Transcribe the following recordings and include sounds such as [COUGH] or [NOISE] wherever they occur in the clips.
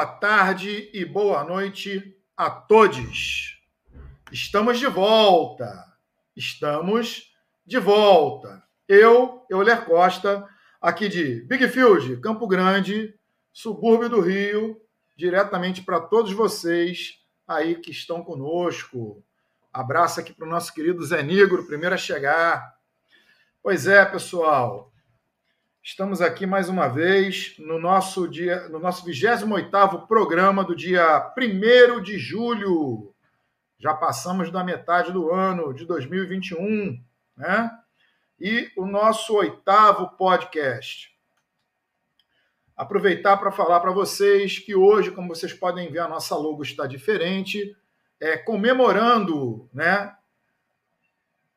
Boa tarde e boa noite a todos. Estamos de volta. Estamos de volta. Eu, Euler Costa, aqui de Big Field, Campo Grande, subúrbio do Rio, diretamente para todos vocês aí que estão conosco. Abraço aqui para o nosso querido Zé Negro, primeiro a chegar. Pois é, pessoal, Estamos aqui mais uma vez no nosso dia, no nosso 28º programa do dia 1 de julho. Já passamos da metade do ano de 2021, né? E o nosso oitavo podcast. Aproveitar para falar para vocês que hoje, como vocês podem ver, a nossa logo está diferente, é comemorando, né,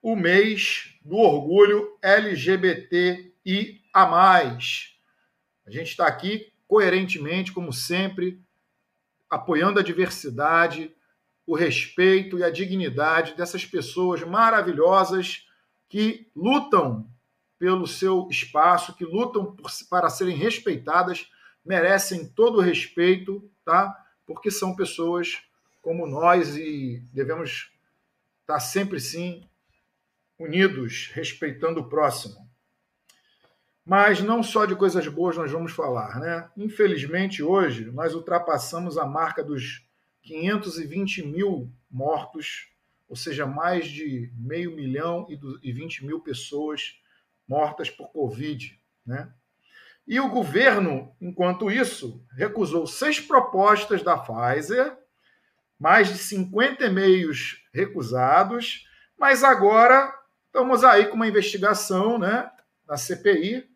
o mês do orgulho LGBTI a mais. A gente está aqui coerentemente, como sempre, apoiando a diversidade, o respeito e a dignidade dessas pessoas maravilhosas que lutam pelo seu espaço, que lutam por, para serem respeitadas, merecem todo o respeito, tá? Porque são pessoas como nós e devemos estar sempre sim unidos, respeitando o próximo. Mas não só de coisas boas nós vamos falar, né? Infelizmente, hoje, nós ultrapassamos a marca dos 520 mil mortos, ou seja, mais de meio milhão e 20 mil pessoas mortas por Covid, né? E o governo, enquanto isso, recusou seis propostas da Pfizer, mais de 50 e-mails recusados, mas agora estamos aí com uma investigação né, da CPI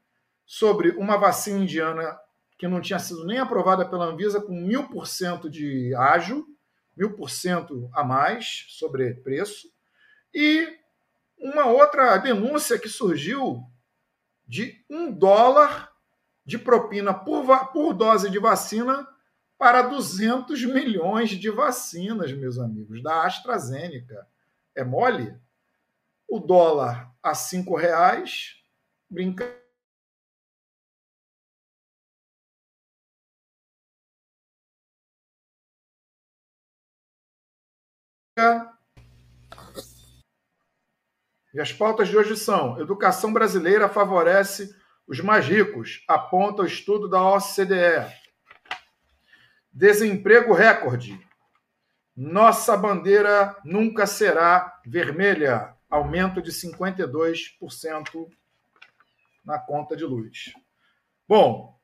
sobre uma vacina indiana que não tinha sido nem aprovada pela Anvisa com mil por cento de ágio, mil por cento a mais sobre preço, e uma outra denúncia que surgiu de um dólar de propina por, por dose de vacina para 200 milhões de vacinas, meus amigos, da AstraZeneca. É mole? O dólar a cinco reais, brinca E as pautas de hoje são: educação brasileira favorece os mais ricos, aponta o estudo da OCDE. Desemprego recorde. Nossa bandeira nunca será vermelha. Aumento de 52% na conta de luz. Bom,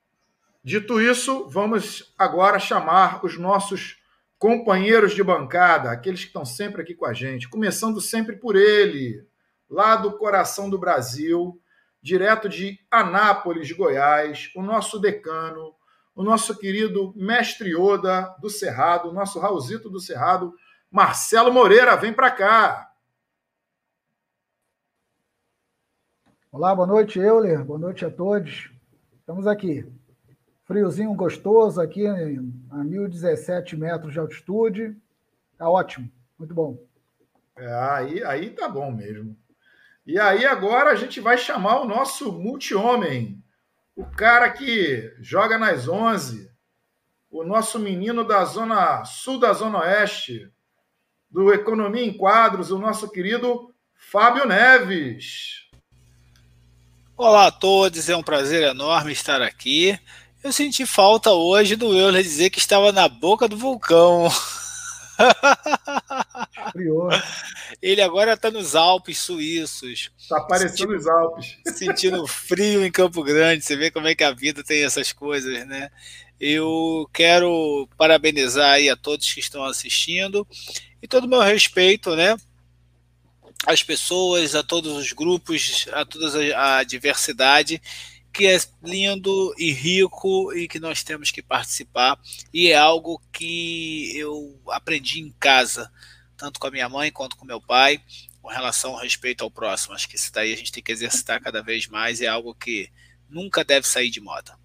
dito isso, vamos agora chamar os nossos companheiros de bancada, aqueles que estão sempre aqui com a gente, começando sempre por ele, lá do coração do Brasil, direto de Anápolis, Goiás, o nosso decano, o nosso querido mestre Oda do Cerrado, o nosso Raulzito do Cerrado, Marcelo Moreira, vem para cá. Olá, boa noite, Euler, boa noite a todos. Estamos aqui. Friozinho gostoso aqui a 1.017 metros de altitude. Tá ótimo, muito bom. É, aí, aí tá bom mesmo. E aí agora a gente vai chamar o nosso multi-homem, o cara que joga nas 11, o nosso menino da zona sul da zona oeste, do Economia em Quadros, o nosso querido Fábio Neves. Olá a todos, é um prazer enorme estar aqui. Eu senti falta hoje do Euler dizer que estava na boca do vulcão. Ele agora está nos Alpes suíços. Está aparecendo os Alpes. Sentindo frio em Campo Grande. Você vê como é que a vida tem essas coisas, né? Eu quero parabenizar aí a todos que estão assistindo e todo o meu respeito, né? Às pessoas, a todos os grupos, a toda a diversidade que é lindo e rico e que nós temos que participar. E é algo que eu aprendi em casa, tanto com a minha mãe quanto com meu pai, com relação ao respeito ao próximo. Acho que isso daí a gente tem que exercitar cada vez mais é algo que nunca deve sair de moda.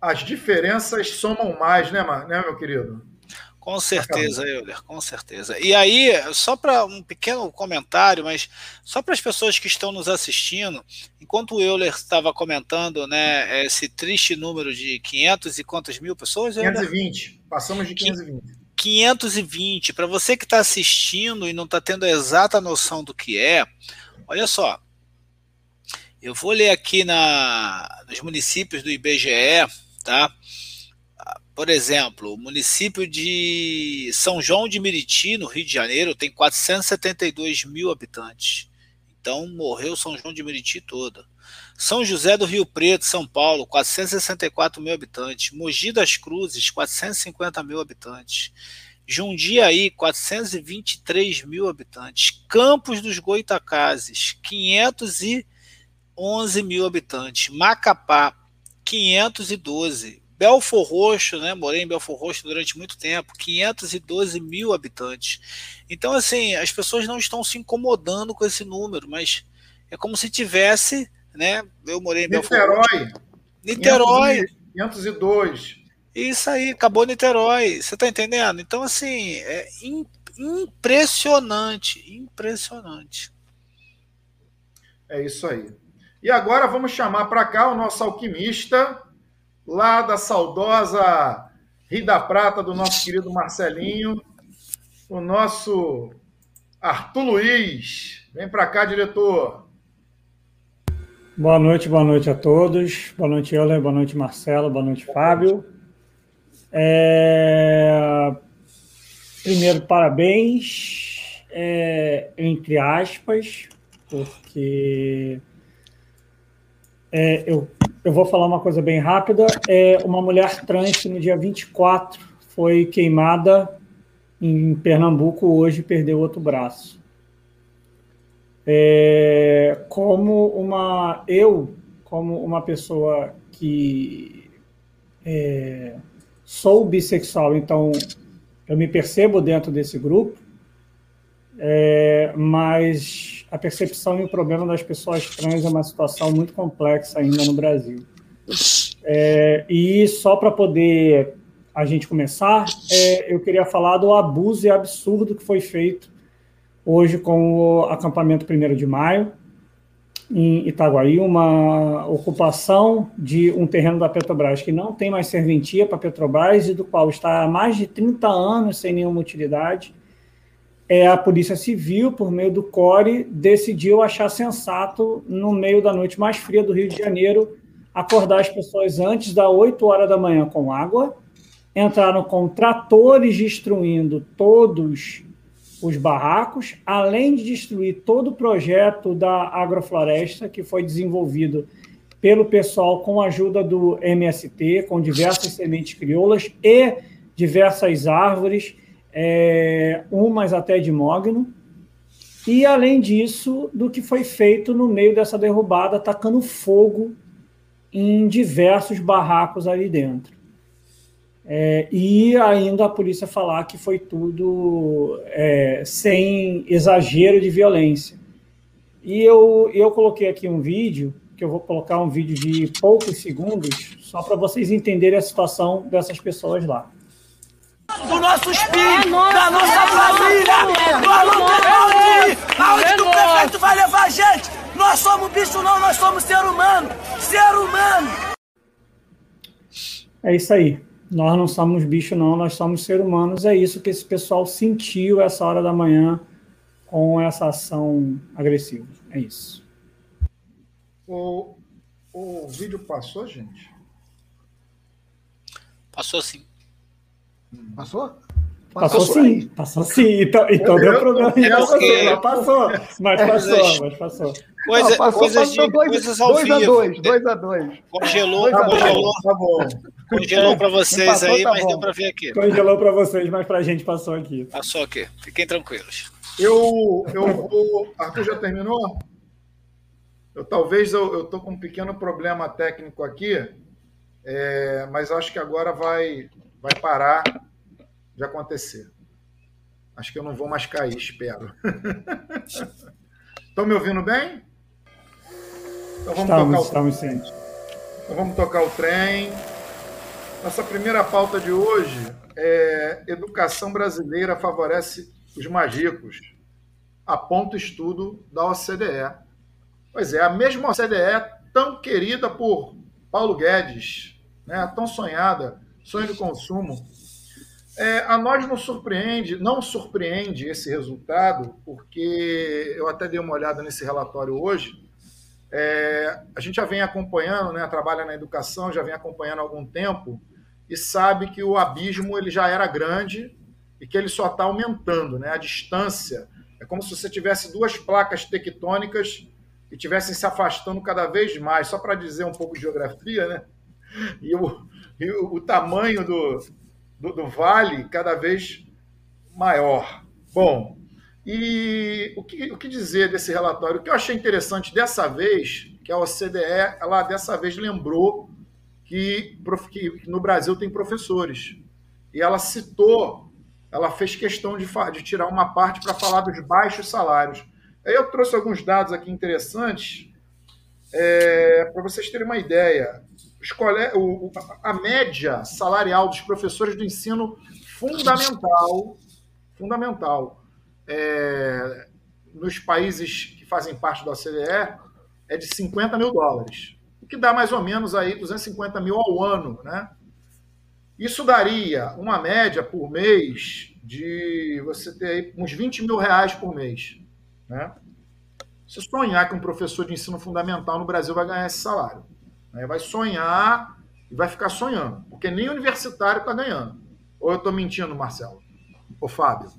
As diferenças somam mais, né, né meu querido? Com certeza, Euler, com certeza. E aí, só para um pequeno comentário, mas só para as pessoas que estão nos assistindo, enquanto o Euler estava comentando né, esse triste número de 500 e quantas mil pessoas? 520, Euler? passamos de 520. 520, para você que está assistindo e não está tendo a exata noção do que é, olha só, eu vou ler aqui na, nos municípios do IBGE, tá? Por exemplo, o município de São João de Meriti, no Rio de Janeiro, tem 472 mil habitantes. Então, morreu São João de Meriti toda. São José do Rio Preto, São Paulo, 464 mil habitantes. Mogi das Cruzes, 450 mil habitantes. Jundiaí, 423 mil habitantes. Campos dos Goitacazes, 511 mil habitantes. Macapá, 512. Belfor Roxo, né? Morei em Belfor Roxo durante muito tempo, 512 mil habitantes. Então, assim, as pessoas não estão se incomodando com esse número, mas é como se tivesse, né? Eu morei em Belfor Roxo. Niterói. 502. Isso aí, acabou Niterói. Você está entendendo? Então, assim, é impressionante, impressionante. É isso aí. E agora vamos chamar para cá o nosso alquimista, lá da saudosa Rio da Prata, do nosso querido Marcelinho, o nosso Arthur Luiz. Vem para cá, diretor. Boa noite, boa noite a todos. Boa noite, Euler, boa noite, Marcelo, boa noite, Fábio. É... Primeiro, parabéns, é... entre aspas, porque é, eu eu vou falar uma coisa bem rápida. É uma mulher trans que no dia 24 foi queimada em Pernambuco, hoje perdeu outro braço. É, como uma eu, como uma pessoa que é, sou bissexual, então eu me percebo dentro desse grupo, é, mas a percepção e o problema das pessoas trans é uma situação muito complexa ainda no Brasil. É, e só para poder a gente começar, é, eu queria falar do abuso e absurdo que foi feito hoje com o acampamento 1 de maio, em Itaguaí, uma ocupação de um terreno da Petrobras que não tem mais serventia para a Petrobras e do qual está há mais de 30 anos sem nenhuma utilidade é, a Polícia Civil, por meio do CORE, decidiu achar sensato, no meio da noite mais fria do Rio de Janeiro, acordar as pessoas antes das 8 horas da manhã com água, entraram com tratores destruindo todos os barracos, além de destruir todo o projeto da agrofloresta que foi desenvolvido pelo pessoal com a ajuda do MST, com diversas sementes crioulas e diversas árvores é, umas até de mogno, e além disso, do que foi feito no meio dessa derrubada, atacando fogo em diversos barracos ali dentro. É, e ainda a polícia falar que foi tudo é, sem exagero de violência. E eu, eu coloquei aqui um vídeo, que eu vou colocar um vídeo de poucos segundos, só para vocês entenderem a situação dessas pessoas lá do nosso espírito, é da nossa família. Nós não queremos aonde o prefeito vai levar a gente. Nós somos bicho não, nós somos ser humano. Ser humano. É isso aí. Nós não somos bicho não, nós somos ser humanos. É isso que esse pessoal sentiu essa hora da manhã com essa ação agressiva. É isso. O, o vídeo passou, gente? Passou sim. Passou? Passou, passou sim, passou sim. Então, então deu problema. É passou, mas passou, mas passou. Coisa, não, passou, coisas, de, dois, coisas ao dois vivo. A dois, dois a dois. Congelou, dois congelou. Tá bom. Congelou para vocês passou, aí, tá mas bom. deu para ver aqui. Congelou para vocês, mas para a gente passou aqui. Passou aqui. Fiquem tranquilos. Eu, eu vou. Arthur já terminou? Eu talvez eu, eu tô com um pequeno problema técnico aqui, é, mas acho que agora vai vai parar de acontecer. Acho que eu não vou mais cair, espero. [LAUGHS] Estão me ouvindo bem? Então vamos estamos, tocar o estamos sim. Então vamos tocar o trem. Nossa primeira pauta de hoje é, educação brasileira favorece os mais ricos. Aponta o estudo da OCDE. Pois é, a mesma OCDE tão querida por Paulo Guedes, né, tão sonhada, sonho de consumo. É, a nós não surpreende, não surpreende esse resultado, porque eu até dei uma olhada nesse relatório hoje. É, a gente já vem acompanhando, né, trabalha na educação, já vem acompanhando há algum tempo e sabe que o abismo ele já era grande e que ele só está aumentando, né? A distância é como se você tivesse duas placas tectônicas e estivessem se afastando cada vez mais. Só para dizer um pouco de geografia, né? E o, e o, o tamanho do, do, do, vale cada vez maior. Bom, e o que, o que dizer desse relatório? O que eu achei interessante dessa vez, que a OCDE, ela dessa vez lembrou que, que no Brasil tem professores. E ela citou, ela fez questão de, de tirar uma parte para falar dos baixos salários. Aí eu trouxe alguns dados aqui interessantes é, para vocês terem uma ideia. O, a média salarial dos professores do ensino fundamental, fundamental, é, nos países que fazem parte da OCDE é de 50 mil dólares o que dá mais ou menos aí 250 mil ao ano, né? Isso daria uma média por mês de você ter uns 20 mil reais por mês, né? Se sonhar que um professor de ensino fundamental no Brasil vai ganhar esse salário, né? vai sonhar e vai ficar sonhando, porque nem universitário está ganhando. Ou eu estou mentindo, Marcelo? Ô, Fábio?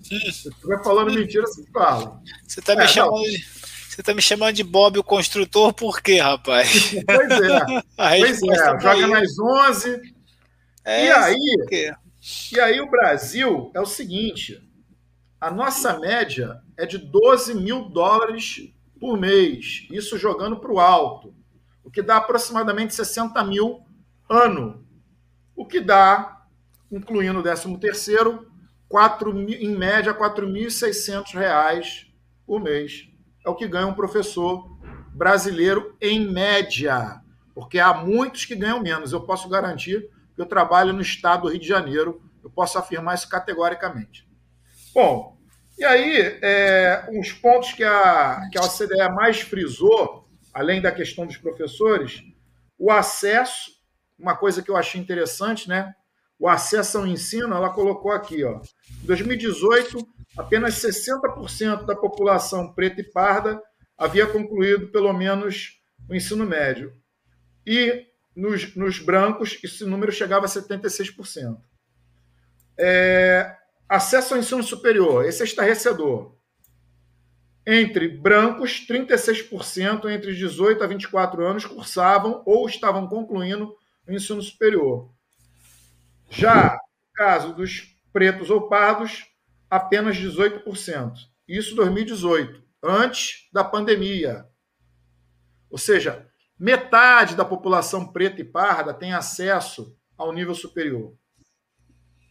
Se [LAUGHS] estiver falando mentira, você fala. Você está me é, chamando não. de você tá me chamando de Bob o construtor por quê, rapaz? Pois é. [LAUGHS] pois é, tá joga nas 11. É, e aí, e aí o Brasil é o seguinte, a nossa média é de 12 mil dólares por mês, isso jogando para o alto, o que dá aproximadamente 60 mil ano, o que dá, incluindo o 13 terceiro, 4, em média, R$ 4.600 por mês é o que ganha um professor brasileiro em média, porque há muitos que ganham menos. Eu posso garantir que eu trabalho no estado do Rio de Janeiro, eu posso afirmar isso categoricamente. Bom, e aí, é, uns pontos que a, que a OCDE mais frisou, além da questão dos professores, o acesso, uma coisa que eu achei interessante, né? O acesso ao ensino, ela colocou aqui, ó. Em 2018, apenas 60% da população preta e parda havia concluído pelo menos o ensino médio. E nos, nos brancos, esse número chegava a 76%. É, acesso ao ensino superior, esse é estarrecedor. Entre brancos, 36% entre 18 a 24 anos cursavam ou estavam concluindo o ensino superior. Já no caso dos pretos ou pardos, apenas 18%. Isso 2018, antes da pandemia. Ou seja, metade da população preta e parda tem acesso ao nível superior.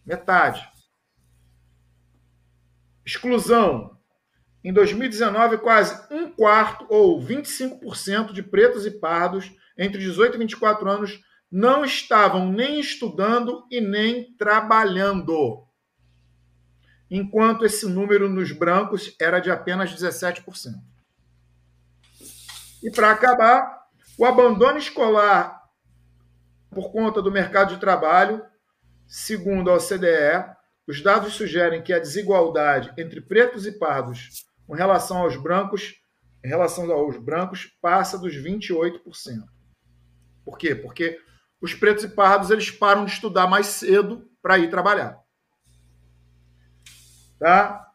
Metade. Exclusão. Em 2019, quase um quarto ou 25% de pretos e pardos entre 18 e 24 anos não estavam nem estudando e nem trabalhando enquanto esse número nos brancos era de apenas 17%. E para acabar, o abandono escolar por conta do mercado de trabalho, segundo a OCDE, os dados sugerem que a desigualdade entre pretos e pardos com relação aos brancos, em relação aos brancos, passa dos 28%. Por quê? Porque os pretos e pardos eles param de estudar mais cedo para ir trabalhar. Tá?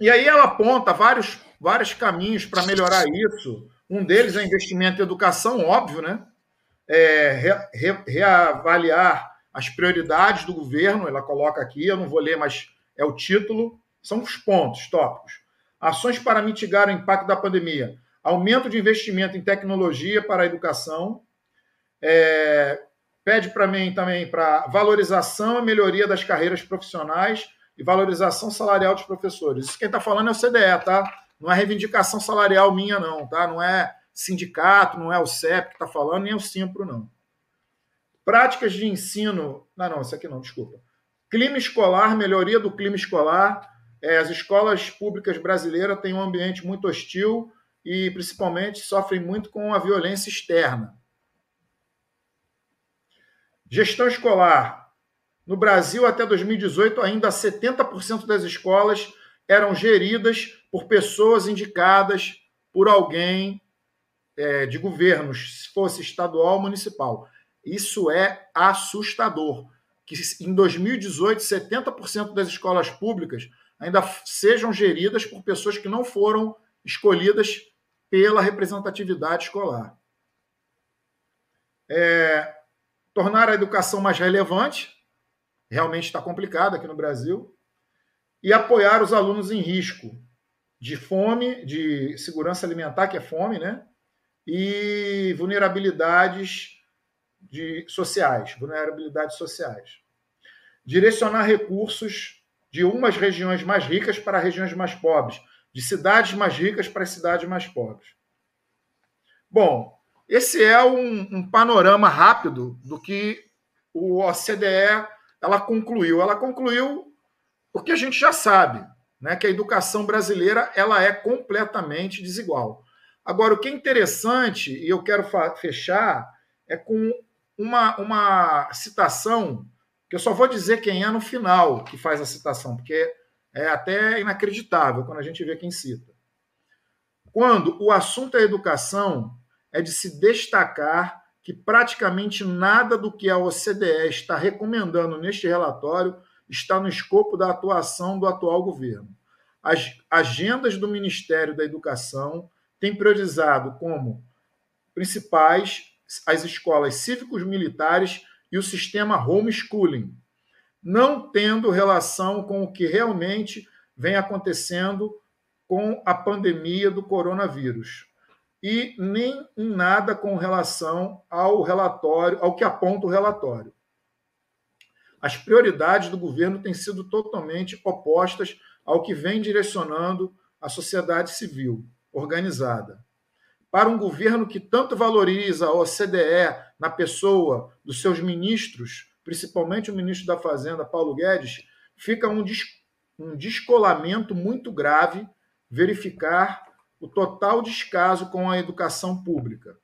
E aí ela aponta vários, vários caminhos para melhorar isso. Um deles é investimento em educação, óbvio, né? É, re, re, reavaliar as prioridades do governo, ela coloca aqui, eu não vou ler, mas é o título, são os pontos, tópicos. Ações para mitigar o impacto da pandemia. Aumento de investimento em tecnologia para a educação. É, pede para mim também para valorização e melhoria das carreiras profissionais e valorização salarial dos professores. Isso quem está falando é o CDE, tá? Não é reivindicação salarial minha, não, tá? Não é sindicato, não é o CEP que está falando, nem o Simpro, não. Práticas de ensino. Não, não, isso aqui não, desculpa. Clima escolar, melhoria do clima escolar. É, as escolas públicas brasileiras têm um ambiente muito hostil e, principalmente, sofrem muito com a violência externa. Gestão escolar. No Brasil, até 2018, ainda 70% das escolas eram geridas por pessoas indicadas por alguém é, de governos, se fosse estadual ou municipal. Isso é assustador. Que em 2018, 70% das escolas públicas ainda sejam geridas por pessoas que não foram escolhidas pela representatividade escolar. É, tornar a educação mais relevante, realmente está complicado aqui no Brasil, e apoiar os alunos em risco de fome, de segurança alimentar, que é fome, né? E vulnerabilidades de sociais, vulnerabilidades sociais. Direcionar recursos de umas regiões mais ricas para regiões mais pobres, de cidades mais ricas para cidades mais pobres. Bom, esse é um, um panorama rápido do que o OCDE ela concluiu. Ela concluiu o que a gente já sabe, né, que a educação brasileira ela é completamente desigual. Agora, o que é interessante, e eu quero fechar, é com uma, uma citação, que eu só vou dizer quem é no final que faz a citação, porque é até inacreditável quando a gente vê quem cita. Quando o assunto é educação, é de se destacar que praticamente nada do que a OCDE está recomendando neste relatório está no escopo da atuação do atual governo. As agendas do Ministério da Educação têm priorizado como principais as escolas cívicos militares e o sistema homeschooling, não tendo relação com o que realmente vem acontecendo com a pandemia do coronavírus e nem em nada com relação ao relatório, ao que aponta o relatório. As prioridades do governo têm sido totalmente opostas ao que vem direcionando a sociedade civil organizada. Para um governo que tanto valoriza a OCDE na pessoa dos seus ministros, principalmente o ministro da Fazenda, Paulo Guedes, fica um, des um descolamento muito grave verificar o total descaso com a educação pública.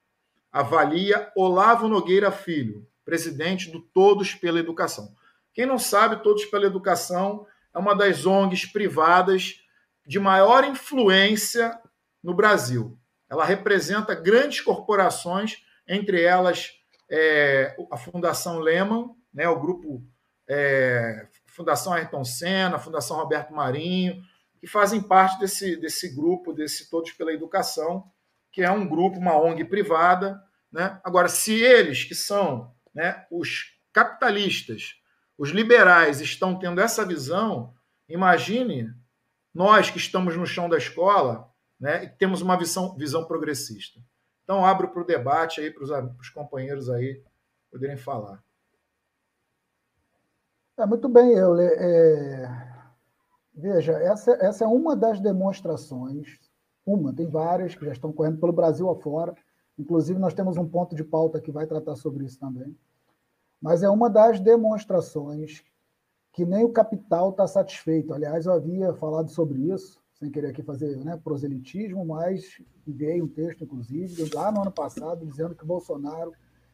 Avalia Olavo Nogueira Filho, presidente do Todos pela Educação. Quem não sabe, Todos pela Educação é uma das ONGs privadas de maior influência no Brasil. Ela representa grandes corporações, entre elas é, a Fundação Lehman, né, o grupo é, Fundação Ayrton Senna, Fundação Roberto Marinho, que fazem parte desse, desse grupo, desse Todos pela Educação, que é um grupo, uma ONG privada. Né? Agora, se eles, que são né, os capitalistas, os liberais, estão tendo essa visão, imagine nós que estamos no chão da escola né, e temos uma visão, visão progressista. Então, abro para o debate aí, para os companheiros aí poderem falar. É, muito bem, Euler. É... Veja, essa, essa é uma das demonstrações, uma, tem várias que já estão correndo pelo Brasil afora, inclusive nós temos um ponto de pauta que vai tratar sobre isso também, mas é uma das demonstrações que nem o capital está satisfeito. Aliás, eu havia falado sobre isso, sem querer aqui fazer né, proselitismo, mas enviei um texto, inclusive, lá no ano passado, dizendo que Bolsonaro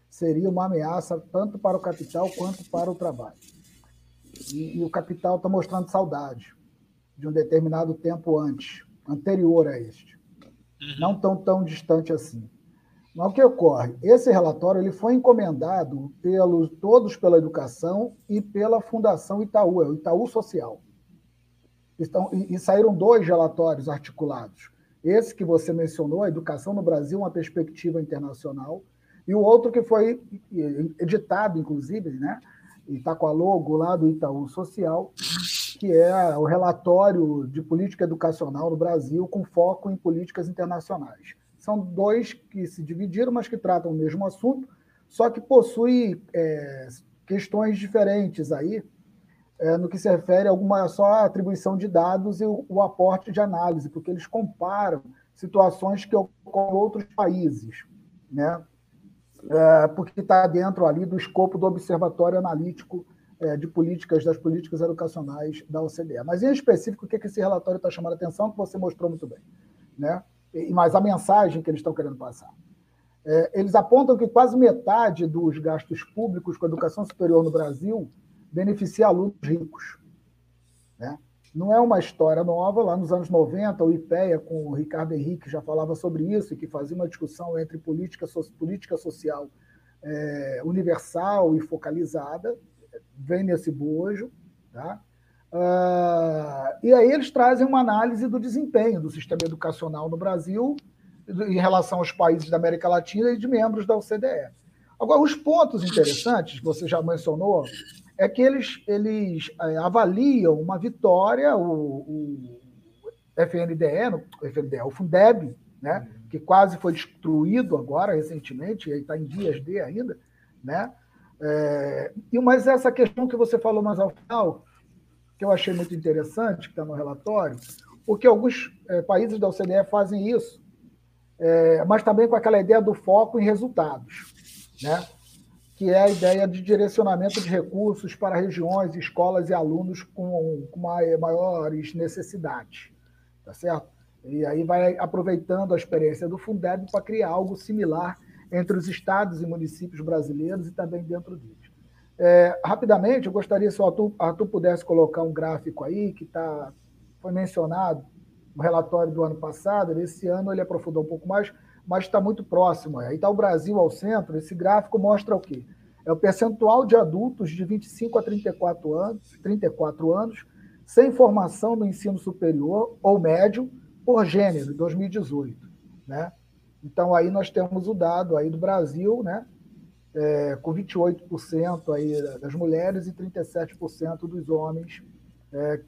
seria uma ameaça tanto para o capital quanto para o trabalho. E, e o capital está mostrando saudade de um determinado tempo antes, anterior a este. Uhum. Não tão, tão distante assim. Mas o que ocorre? Esse relatório ele foi encomendado pelos todos pela educação e pela Fundação Itaú, é o Itaú Social. Estão, e, e saíram dois relatórios articulados. Esse que você mencionou, Educação no Brasil, uma perspectiva internacional, e o outro que foi editado, inclusive, né? e está com a logo lá do Itaú Social, que é o relatório de política educacional no Brasil com foco em políticas internacionais. São dois que se dividiram, mas que tratam o mesmo assunto, só que possuem é, questões diferentes aí é, no que se refere a alguma só atribuição de dados e o, o aporte de análise, porque eles comparam situações que ocorrem em outros países, né? É, porque está dentro ali do escopo do Observatório Analítico é, de políticas, das políticas educacionais da OCDE. Mas, em específico, o que, é que esse relatório está chamando a atenção, que você mostrou muito bem. Né? E, mas a mensagem que eles estão querendo passar. É, eles apontam que quase metade dos gastos públicos com a educação superior no Brasil beneficia alunos ricos. Né? Não é uma história nova, lá nos anos 90, o IPEA, com o Ricardo Henrique, já falava sobre isso, e que fazia uma discussão entre política, política social é, universal e focalizada, vem nesse bojo. Tá? Uh, e aí eles trazem uma análise do desempenho do sistema educacional no Brasil em relação aos países da América Latina e de membros da OCDE. Agora, os pontos interessantes, você já mencionou, é que eles, eles é, avaliam uma vitória, o, o FNDE, o, FNDE, o Fundeb, né, que quase foi destruído agora, recentemente, e está em dias de ainda, né? É, mas essa questão que você falou mais ao final, que eu achei muito interessante, que está no relatório, porque alguns é, países da OCDE fazem isso, é, mas também com aquela ideia do foco em resultados, né? Que é a ideia de direcionamento de recursos para regiões, escolas e alunos com, com maiores necessidades, tá certo? E aí vai aproveitando a experiência do Fundeb para criar algo similar entre os estados e municípios brasileiros e também dentro deles. É, rapidamente, eu gostaria se o Arthur, Arthur pudesse colocar um gráfico aí que tá, foi mencionado no relatório do ano passado, esse ano ele aprofundou um pouco mais, mas está muito próximo. Aí está o Brasil ao centro, esse gráfico mostra o quê? É o percentual de adultos de 25 a 34 anos, 34 anos sem formação no ensino superior ou médio por gênero, em 2018. Né? Então, aí nós temos o dado aí do Brasil, né? É, com 28% aí das mulheres e 37% dos homens é,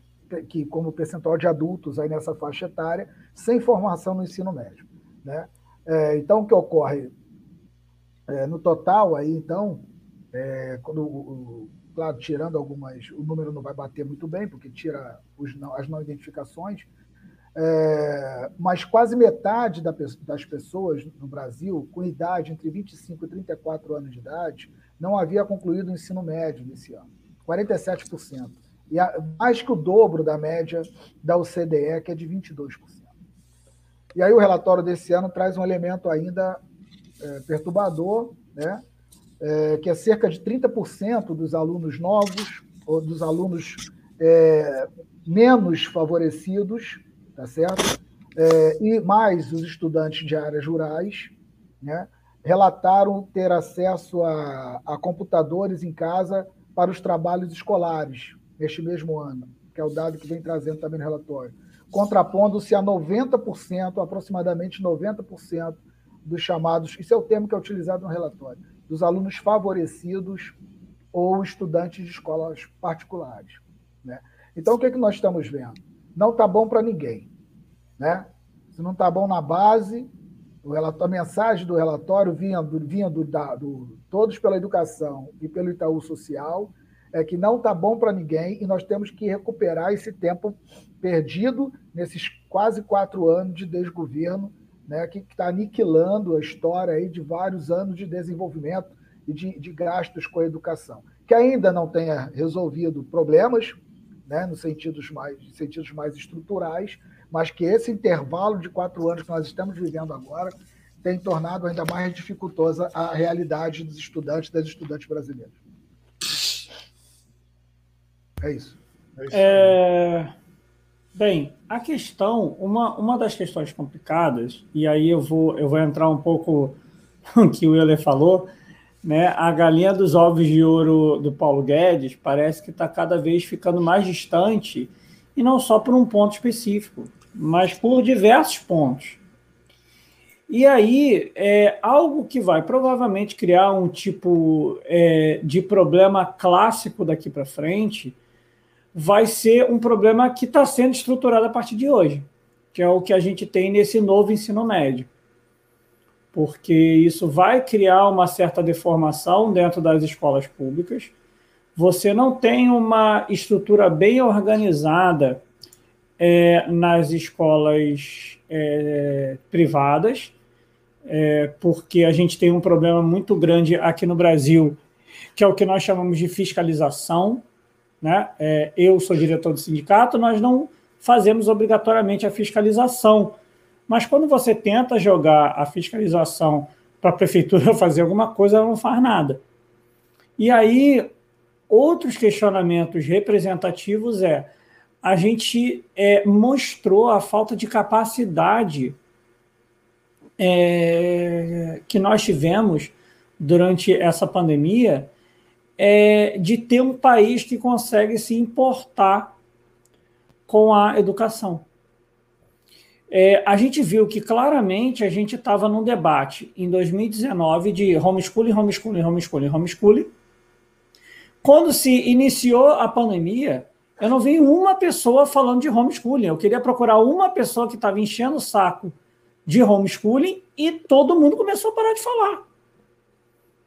que como percentual de adultos aí nessa faixa etária, sem formação no ensino médio. Né? É, então, o que ocorre é, no total aí, então, é, quando claro, tirando algumas, o número não vai bater muito bem, porque tira os não, as não identificações, é, mas quase metade da, das pessoas no Brasil, com idade entre 25 e 34 anos de idade, não havia concluído o ensino médio nesse ano. 47% e a, mais que o dobro da média da OCDE, que é de 22%. E aí o relatório desse ano traz um elemento ainda é, perturbador, né? É, que é cerca de 30% dos alunos novos, ou dos alunos é, menos favorecidos, tá certo? É, e mais os estudantes de áreas rurais, né? relataram ter acesso a, a computadores em casa para os trabalhos escolares, neste mesmo ano, que é o dado que vem trazendo também no relatório, contrapondo-se a 90%, aproximadamente 90% dos chamados, isso é o termo que é utilizado no relatório, dos alunos favorecidos ou estudantes de escolas particulares. Né? Então, o que, é que nós estamos vendo? Não está bom para ninguém. Né? Se não está bom na base, a mensagem do relatório vindo, vindo da, do Todos pela Educação e pelo Itaú Social é que não está bom para ninguém e nós temos que recuperar esse tempo perdido nesses quase quatro anos de desgoverno, né, que está aniquilando a história aí de vários anos de desenvolvimento e de, de gastos com a educação, que ainda não tenha resolvido problemas, né, nos sentidos mais, sentidos mais estruturais, mas que esse intervalo de quatro anos que nós estamos vivendo agora tem tornado ainda mais dificultosa a realidade dos estudantes das estudantes brasileiras. É isso. É isso. É... Bem, a questão, uma, uma das questões complicadas, e aí eu vou, eu vou entrar um pouco [LAUGHS] no que o Euler falou, né? A galinha dos ovos de ouro do Paulo Guedes parece que está cada vez ficando mais distante, e não só por um ponto específico, mas por diversos pontos. E aí, é algo que vai provavelmente criar um tipo é, de problema clássico daqui para frente vai ser um problema que está sendo estruturado a partir de hoje, que é o que a gente tem nesse novo ensino médio. Porque isso vai criar uma certa deformação dentro das escolas públicas. Você não tem uma estrutura bem organizada é, nas escolas é, privadas, é, porque a gente tem um problema muito grande aqui no Brasil que é o que nós chamamos de fiscalização. Né? É, eu sou diretor do sindicato, nós não fazemos obrigatoriamente a fiscalização. Mas quando você tenta jogar a fiscalização para a prefeitura [LAUGHS] fazer alguma coisa, ela não faz nada. E aí, outros questionamentos representativos é a gente é, mostrou a falta de capacidade é, que nós tivemos durante essa pandemia é, de ter um país que consegue se importar com a educação. É, a gente viu que claramente a gente estava num debate em 2019 de homeschooling, homeschooling, homeschooling, homeschooling. Quando se iniciou a pandemia, eu não vi uma pessoa falando de homeschooling. Eu queria procurar uma pessoa que estava enchendo o saco de homeschooling e todo mundo começou a parar de falar.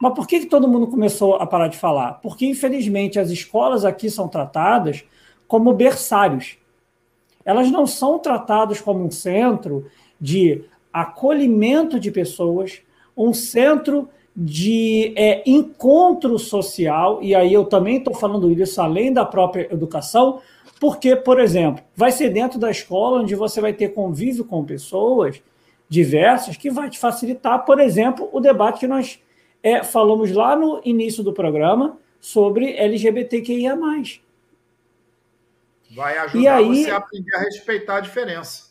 Mas por que, que todo mundo começou a parar de falar? Porque, infelizmente, as escolas aqui são tratadas como berçários. Elas não são tratadas como um centro de acolhimento de pessoas, um centro de é, encontro social, e aí eu também estou falando isso além da própria educação, porque, por exemplo, vai ser dentro da escola onde você vai ter convívio com pessoas diversas que vai te facilitar, por exemplo, o debate que nós é, falamos lá no início do programa sobre LGBTQIA. Vai ajudar aí, você a aprender a respeitar a diferença.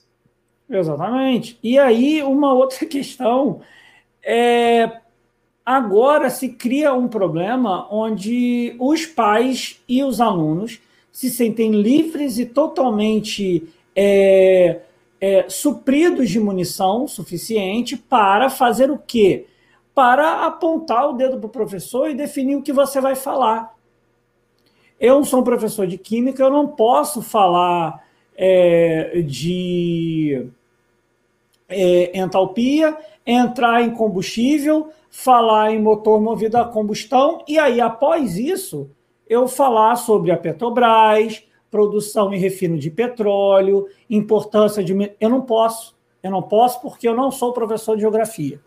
Exatamente. E aí, uma outra [LAUGHS] questão é. Agora se cria um problema onde os pais e os alunos se sentem livres e totalmente é, é, supridos de munição suficiente para fazer o quê? Para apontar o dedo para o professor e definir o que você vai falar. Eu sou um professor de química, eu não posso falar é, de é, entalpia, entrar em combustível, falar em motor movido a combustão, e aí, após isso, eu falar sobre a Petrobras, produção e refino de petróleo, importância de. Eu não posso. Eu não posso porque eu não sou professor de geografia.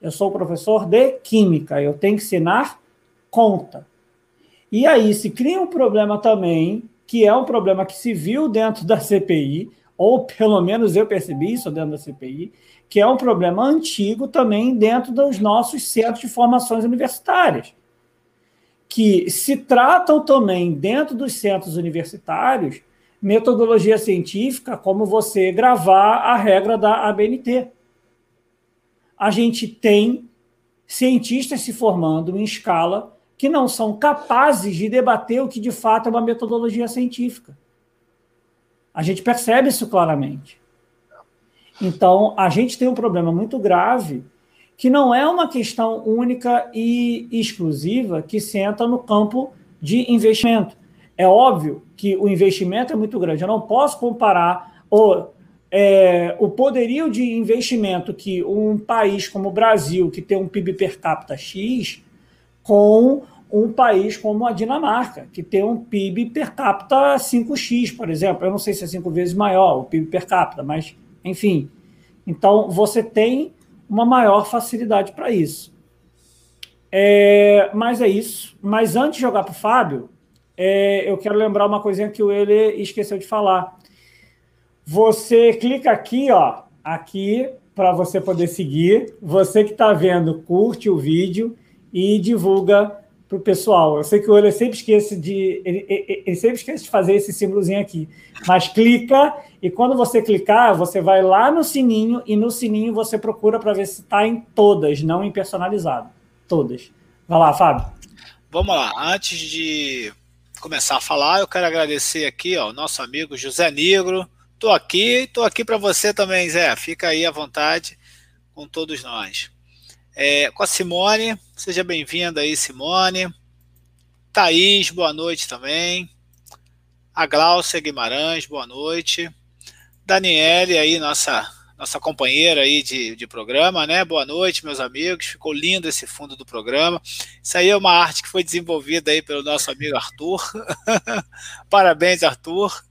Eu sou professor de química. Eu tenho que ensinar conta. E aí se cria um problema também, que é um problema que se viu dentro da CPI, ou pelo menos eu percebi isso dentro da CPI, que é um problema antigo também dentro dos nossos centros de formações universitárias, que se tratam também dentro dos centros universitários metodologia científica como você gravar a regra da ABNT. A gente tem cientistas se formando em escala que não são capazes de debater o que de fato é uma metodologia científica. A gente percebe isso claramente. Então, a gente tem um problema muito grave que não é uma questão única e exclusiva que senta no campo de investimento. É óbvio que o investimento é muito grande. Eu não posso comparar o, é, o poderio de investimento que um país como o Brasil, que tem um PIB per capita X, com um país como a Dinamarca, que tem um PIB per capita 5x, por exemplo. Eu não sei se é cinco vezes maior o PIB per capita, mas enfim. Então você tem uma maior facilidade para isso. É, mas é isso. Mas antes de jogar para o Fábio, é, eu quero lembrar uma coisinha que o ele esqueceu de falar. Você clica aqui, ó, aqui para você poder seguir. Você que está vendo, curte o vídeo e divulga para o pessoal. Eu sei que o Euler sempre esquece de ele, ele, ele, sempre esquece de fazer esse símbolozinho aqui, mas clica e quando você clicar, você vai lá no sininho e no sininho você procura para ver se está em todas, não em personalizado, todas. Vai lá, Fábio. Vamos lá. Antes de começar a falar, eu quero agradecer aqui, ó, nosso amigo José Negro. Tô aqui, tô aqui para você também, Zé. Fica aí à vontade com todos nós é, com a Simone. Seja bem-vinda aí, Simone. Thaís, boa noite também. A Gláucia Guimarães, boa noite. Daniele aí, nossa nossa companheira aí de, de programa, né? Boa noite, meus amigos. Ficou lindo esse fundo do programa. Isso aí é uma arte que foi desenvolvida aí pelo nosso amigo Arthur. [LAUGHS] Parabéns, Arthur.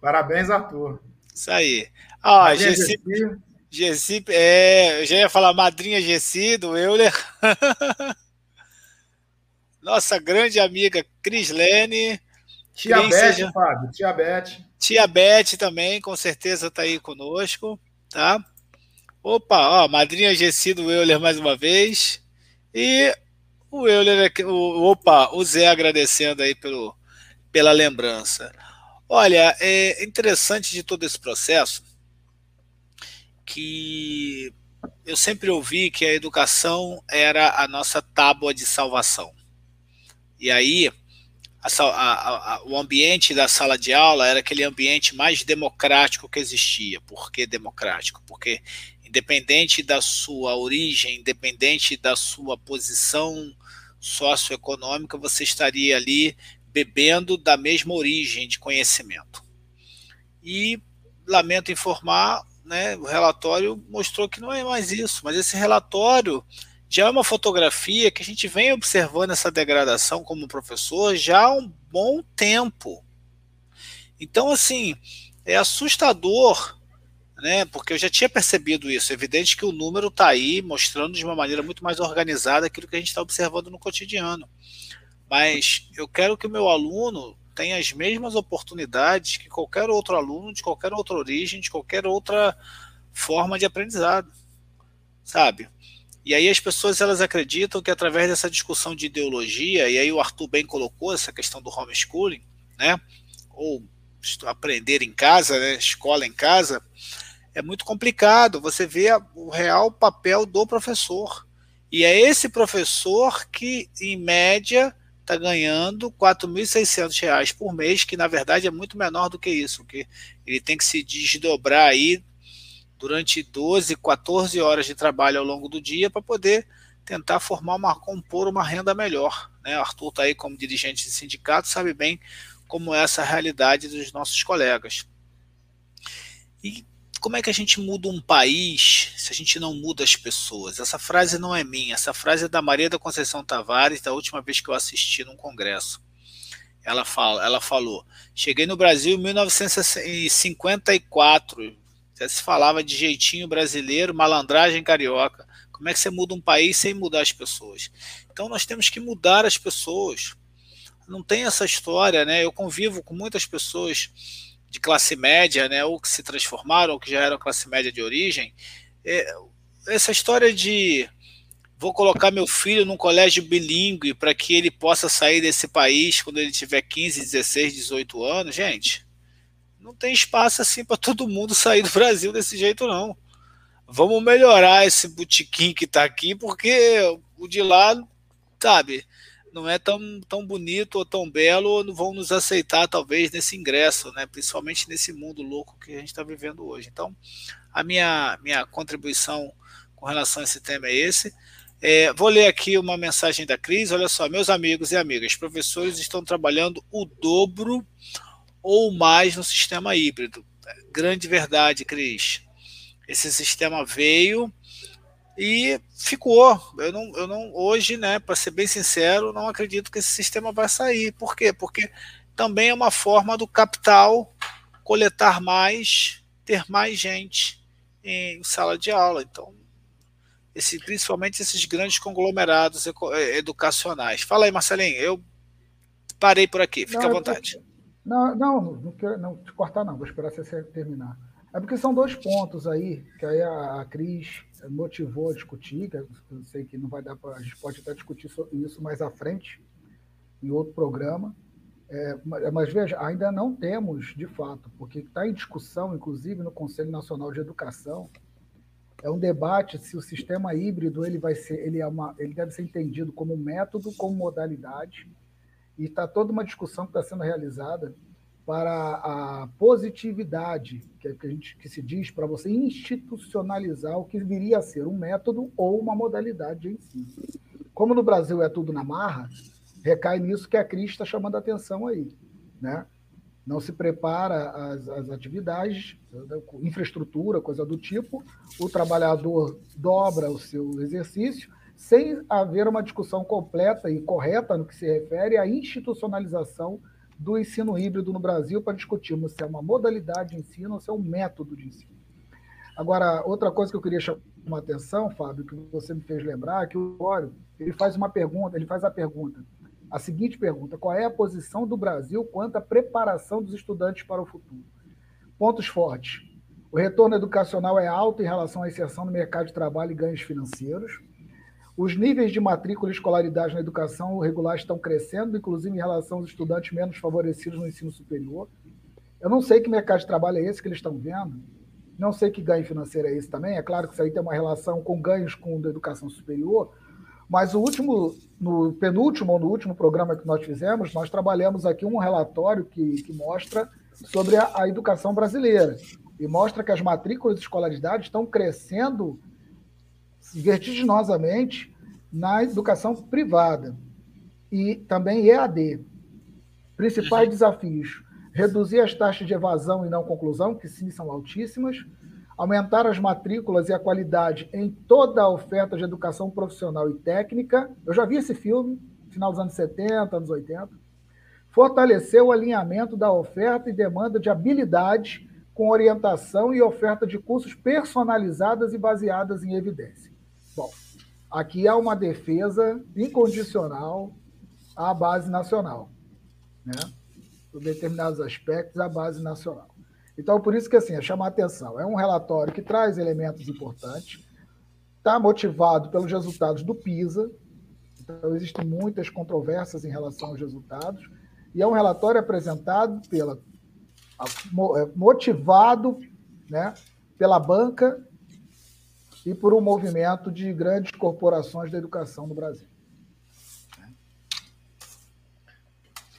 Parabéns, Arthur. Isso aí. Ó, ah, Gessi, Gessi, é, eu já ia falar madrinha Gessi do Euler. [LAUGHS] nossa grande amiga Crislene. Tia Beth, seja... Fábio, tia Beth. Tia Beth também, com certeza está aí conosco, tá? Opa, ó, madrinha Gessi do Euler mais uma vez. E o Euler, o, opa, o Zé agradecendo aí pelo, pela lembrança. Olha, é interessante de todo esse processo que eu sempre ouvi que a educação era a nossa tábua de salvação. E aí, a, a, a, o ambiente da sala de aula era aquele ambiente mais democrático que existia. Por que democrático? Porque, independente da sua origem, independente da sua posição socioeconômica, você estaria ali bebendo da mesma origem de conhecimento. E lamento informar, né, o relatório mostrou que não é mais isso, mas esse relatório já é uma fotografia que a gente vem observando essa degradação como professor já há um bom tempo. Então, assim, é assustador, né? Porque eu já tinha percebido isso. É evidente que o número está aí mostrando de uma maneira muito mais organizada aquilo que a gente está observando no cotidiano. Mas eu quero que o meu aluno tenha as mesmas oportunidades que qualquer outro aluno de qualquer outra origem, de qualquer outra forma de aprendizado, sabe? E aí as pessoas elas acreditam que através dessa discussão de ideologia, e aí o Arthur bem colocou essa questão do homeschooling, né? Ou aprender em casa, né? escola em casa, é muito complicado. Você vê o real papel do professor. E é esse professor que, em média, está ganhando R$ 4.600 por mês, que na verdade é muito menor do que isso, que ele tem que se desdobrar aí durante 12, 14 horas de trabalho ao longo do dia para poder tentar formar uma compor uma renda melhor. Né? Arthur está aí como dirigente de sindicato, sabe bem como é essa realidade dos nossos colegas. E como é que a gente muda um país se a gente não muda as pessoas? Essa frase não é minha, essa frase é da Maria da Conceição Tavares, da última vez que eu assisti num congresso. Ela, fala, ela falou: Cheguei no Brasil em 1954, já se falava de jeitinho brasileiro, malandragem carioca. Como é que você muda um país sem mudar as pessoas? Então nós temos que mudar as pessoas. Não tem essa história, né? Eu convivo com muitas pessoas de classe média, né, ou que se transformaram, ou que já eram classe média de origem, é, essa história de vou colocar meu filho num colégio bilíngue para que ele possa sair desse país quando ele tiver 15, 16, 18 anos, gente, não tem espaço assim para todo mundo sair do Brasil desse jeito não. Vamos melhorar esse botequim que está aqui, porque o de lá, sabe, não é tão, tão bonito ou tão belo, ou não vão nos aceitar, talvez, nesse ingresso, né? principalmente nesse mundo louco que a gente está vivendo hoje. Então, a minha, minha contribuição com relação a esse tema é esse. É, vou ler aqui uma mensagem da Cris. Olha só, meus amigos e amigas, professores estão trabalhando o dobro ou mais no sistema híbrido. Grande verdade, Cris. Esse sistema veio e ficou. Eu não, eu não hoje, né, para ser bem sincero, não acredito que esse sistema vai sair. Por quê? Porque também é uma forma do capital coletar mais, ter mais gente em sala de aula. Então, esse, principalmente esses grandes conglomerados eh, educacionais. Fala aí, Marcelinho, eu parei por aqui, fica não, à vontade. Não, não, não quero não, te cortar, não, vou esperar você terminar. É porque são dois pontos aí, que aí a, Cris motivou a discutir, que eu sei que não vai dar para. A gente pode até discutir isso mais à frente, em outro programa. É, mas veja, ainda não temos, de fato, porque está em discussão, inclusive no Conselho Nacional de Educação, é um debate se o sistema híbrido ele vai ser, ele é uma, ele deve ser entendido como método, como modalidade, e está toda uma discussão que está sendo realizada para a positividade, que, é que, a gente, que se diz para você institucionalizar o que viria a ser um método ou uma modalidade de ensino. Como no Brasil é tudo na marra, recai nisso que a Cris está chamando a atenção aí. Né? Não se prepara as, as atividades, infraestrutura, coisa do tipo, o trabalhador dobra o seu exercício, sem haver uma discussão completa e correta no que se refere à institucionalização do ensino híbrido no Brasil para discutirmos se é uma modalidade de ensino ou se é um método de ensino. Agora, outra coisa que eu queria chamar a atenção, Fábio, que você me fez lembrar, é que o Ório, ele faz uma pergunta, ele faz a pergunta, a seguinte pergunta: qual é a posição do Brasil quanto à preparação dos estudantes para o futuro? Pontos fortes. O retorno educacional é alto em relação à inserção no mercado de trabalho e ganhos financeiros. Os níveis de matrícula e escolaridade na educação regular estão crescendo, inclusive em relação aos estudantes menos favorecidos no ensino superior. Eu não sei que mercado de trabalho é esse que eles estão vendo, não sei que ganho financeiro é esse também. É claro que isso aí tem uma relação com ganhos com a educação superior, mas o último, no penúltimo ou no último programa que nós fizemos, nós trabalhamos aqui um relatório que, que mostra sobre a, a educação brasileira e mostra que as matrículas de escolaridade estão crescendo vertiginosamente na educação privada e também EAD. Principais desafios: reduzir as taxas de evasão e não conclusão, que sim são altíssimas, aumentar as matrículas e a qualidade em toda a oferta de educação profissional e técnica. Eu já vi esse filme, final dos anos 70, anos 80. Fortalecer o alinhamento da oferta e demanda de habilidades com orientação e oferta de cursos personalizadas e baseadas em evidência. Bom, aqui há uma defesa incondicional à base nacional, né? por determinados aspectos, à base nacional. Então, por isso que assim, é chamar atenção. É um relatório que traz elementos importantes, está motivado pelos resultados do PISA, então existem muitas controvérsias em relação aos resultados, e é um relatório apresentado pela é, motivado né, pela banca e por um movimento de grandes corporações da educação no Brasil.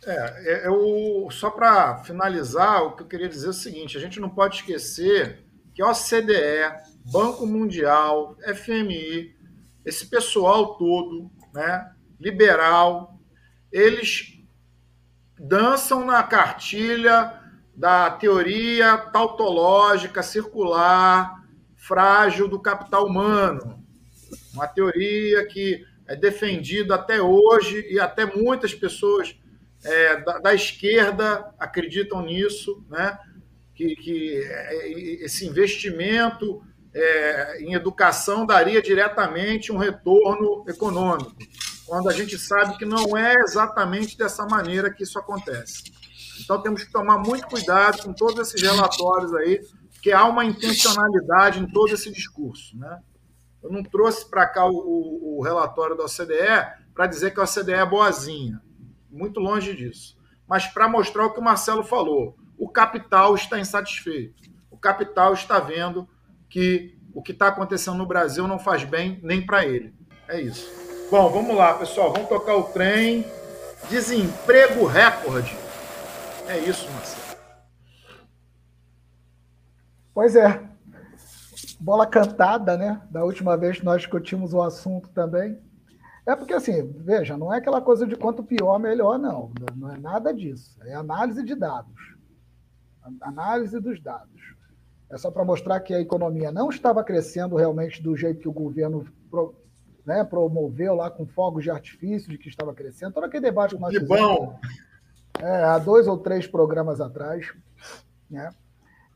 É, eu, só para finalizar, o que eu queria dizer é o seguinte: a gente não pode esquecer que a OCDE, Banco Mundial, FMI, esse pessoal todo, né, liberal, eles dançam na cartilha da teoria tautológica circular frágil do capital humano. Uma teoria que é defendida até hoje e até muitas pessoas é, da, da, esquerda acreditam nisso, né? que, que é, esse investimento é, em educação daria diretamente um retorno econômico, quando a gente sabe que não é exatamente dessa maneira que isso acontece. Então temos que tomar muito cuidado com todos esses relatórios aí, porque há uma intencionalidade em todo esse discurso. Né? Eu não trouxe para cá o, o, o, relatório da OCDE para dizer que a OCDE é boazinha, muito longe disso. Mas para mostrar o que o Marcelo falou, o capital está insatisfeito. O capital está vendo que o que está acontecendo no Brasil não faz bem nem para ele. É isso. Bom, vamos lá, pessoal. Vamos tocar o trem. Desemprego recorde é isso, Marcelo. Pois é. Bola cantada, né? Da última vez que nós discutimos o assunto também. É porque, assim, veja, não é aquela coisa de quanto pior, melhor, não. Não é nada disso. É análise de dados. Análise dos dados. É só para mostrar que a economia não estava crescendo realmente do jeito que o governo né, promoveu lá com fogos de artifício de que estava crescendo. Todo aquele debate que nós que fizemos. Bom é, há dois ou três programas atrás, né?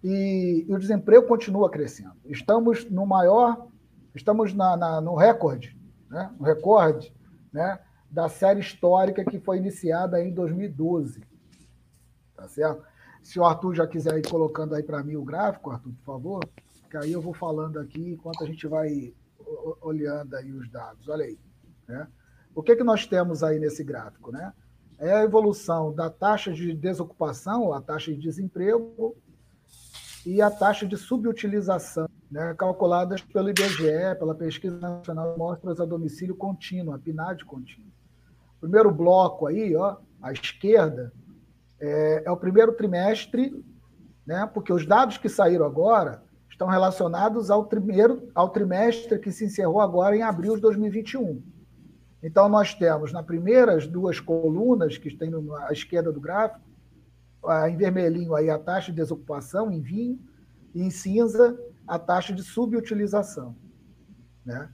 E, o desemprego continua crescendo. Estamos no maior, estamos na, na, no recorde, né? no recorde né? da série histórica que foi iniciada em 2012. Tá certo? Se o Arthur já quiser ir colocando aí para mim o gráfico, Arthur, por favor, que aí eu vou falando aqui enquanto a gente vai olhando aí os dados. Olha aí. Né? O que, que nós temos aí nesse gráfico? Né? é a evolução da taxa de desocupação, a taxa de desemprego, e a taxa de subutilização, né, calculadas pelo IBGE, pela Pesquisa Nacional de Amostras a Domicílio Contínuo, a PNAD contínua. O primeiro bloco aí, ó, à esquerda, é, é o primeiro trimestre, né, porque os dados que saíram agora estão relacionados ao, primeiro, ao trimestre que se encerrou agora em abril de 2021. Então, nós temos nas primeiras duas colunas que tem à esquerda do gráfico, em vermelhinho aí a taxa de desocupação em vinho e em cinza a taxa de subutilização. Né?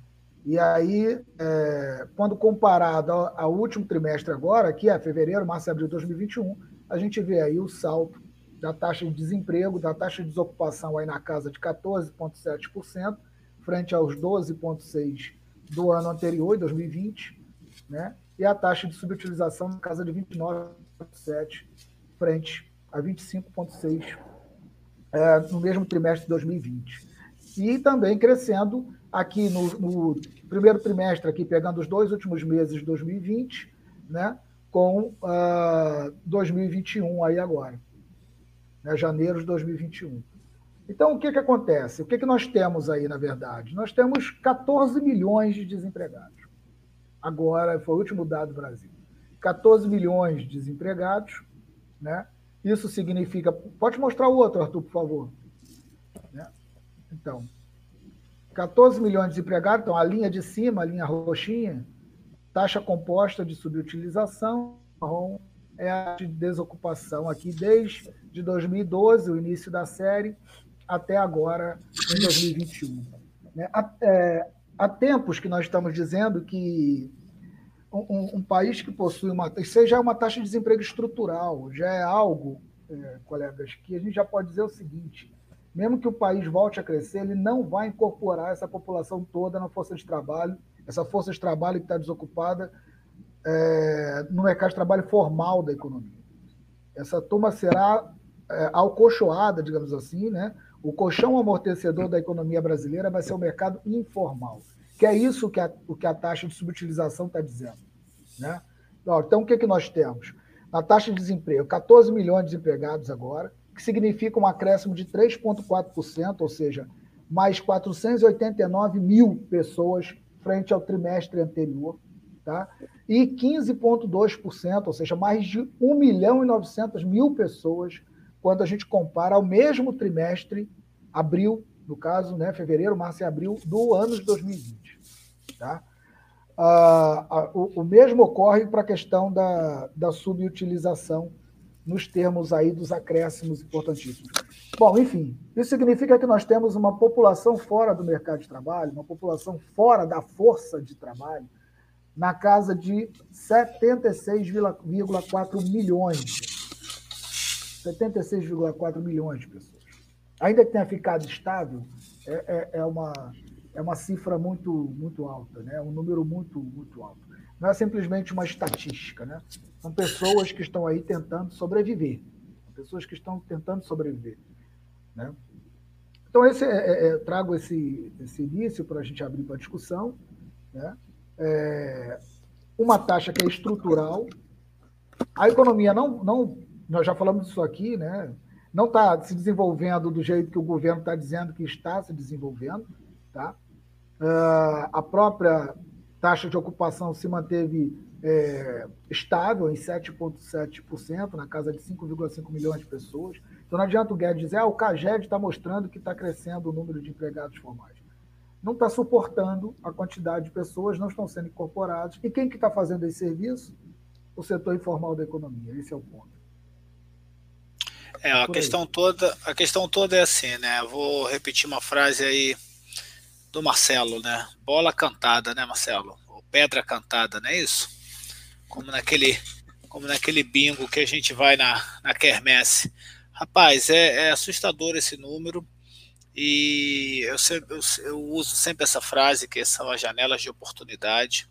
E aí, é, quando comparado ao, último trimestre agora, que é fevereiro, março e abril de 2021, a gente vê aí o salto da taxa de desemprego, da taxa de desocupação aí na casa de 14,7%, frente aos 12,6% do ano anterior, 2020, né? e a taxa de subutilização na casa de 29,7 frente a 25,6 é, no mesmo trimestre de 2020. E também crescendo aqui no, no, primeiro trimestre, aqui pegando os dois últimos meses de 2020, né, com uh, ah, 2021 aí agora, né, janeiro de 2021. Então, o que, que acontece? O que, que nós temos aí, na verdade? Nós temos 14 milhões de desempregados. Agora, foi o último dado do Brasil. 14 milhões de desempregados, né? Isso significa. Pode mostrar o outro, Arthur, por favor. Né? Então, 14 milhões de desempregados, então a linha de cima, a linha roxinha, taxa composta de subutilização, marrom é a de desocupação aqui desde de 2012, o início da série, até agora, em 2021. Né? Há, é, há tempos que nós estamos dizendo que um, um, país que possui uma. Isso já é uma taxa de desemprego estrutural, já é algo, é, colegas, que a gente já pode dizer o seguinte: mesmo que o país volte a crescer, ele não vai incorporar essa população toda na força de trabalho, essa força de trabalho que está desocupada é, no mercado de trabalho formal da economia. Essa turma será é, alcochoada, digamos assim, né? O colchão amortecedor da economia brasileira vai ser o mercado informal que é isso que a, o que a taxa de subutilização está dizendo. Né? Então, o que, que nós temos? Na taxa de desemprego, 14 milhões de desempregados agora, que significa um acréscimo de 3,4%, ou seja, mais 489 mil pessoas frente ao trimestre anterior, tá? e 15,2%, ou seja, mais de 1 milhão e 900 mil pessoas, quando a gente compara ao mesmo trimestre, abril, no caso, né, fevereiro, março e abril do ano de 2020. Tá? Ah, o, o, mesmo ocorre para a questão da, da subutilização nos termos aí dos acréscimos importantíssimos. Bom, enfim, isso significa que nós temos uma população fora do mercado de trabalho, uma população fora da força de trabalho, na casa de 76,4 milhões. 76,4 milhões de pessoas. Ainda que tenha ficado estável, é, é, é uma, é uma cifra muito, muito alta, né? um número muito, muito alto. Não é simplesmente uma estatística, né? São pessoas que estão aí tentando sobreviver, pessoas que estão tentando sobreviver, né? Então esse é, é, é trago esse, esse início para a gente abrir para discussão, né? É, uma taxa que é estrutural, a economia não, não, nós já falamos disso aqui, né? Não está se desenvolvendo do jeito que o governo está dizendo que está se desenvolvendo, tá? Uh, a própria taxa de ocupação se manteve é, estável em 7,7%, na casa de 5,5 milhões de pessoas. Então não adianta o Guedes dizer, ah, o CAGED está mostrando que está crescendo o número de empregados formais. Não está suportando a quantidade de pessoas, não estão sendo incorporados. E quem que está fazendo esse serviço? O setor informal da economia. Esse é o ponto. É, a questão toda, a questão toda é assim, né? Vou repetir uma frase aí do Marcelo, né? Bola cantada, né, Marcelo? Ou pedra cantada, não é isso? Como naquele, como naquele bingo que a gente vai na, na quermesse. Rapaz, é, é assustador esse número e eu, sempre, eu, eu, uso sempre essa frase que são as janelas de oportunidade.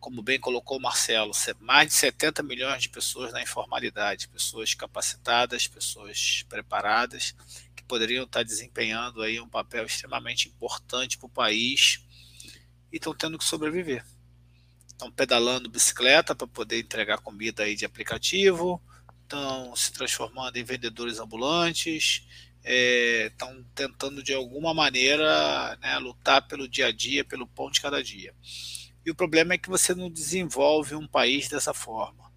Como bem colocou o Marcelo, mais de 70 milhões de pessoas na informalidade, pessoas capacitadas, pessoas preparadas poderiam estar desempenhando aí um papel extremamente importante para o país e estão tendo que sobreviver. Estão pedalando bicicleta para poder entregar comida aí de aplicativo, estão se transformando em vendedores ambulantes, estão é, tentando de alguma maneira né, lutar pelo dia a dia, pelo pão de cada dia. E o problema é que você não desenvolve um país dessa forma.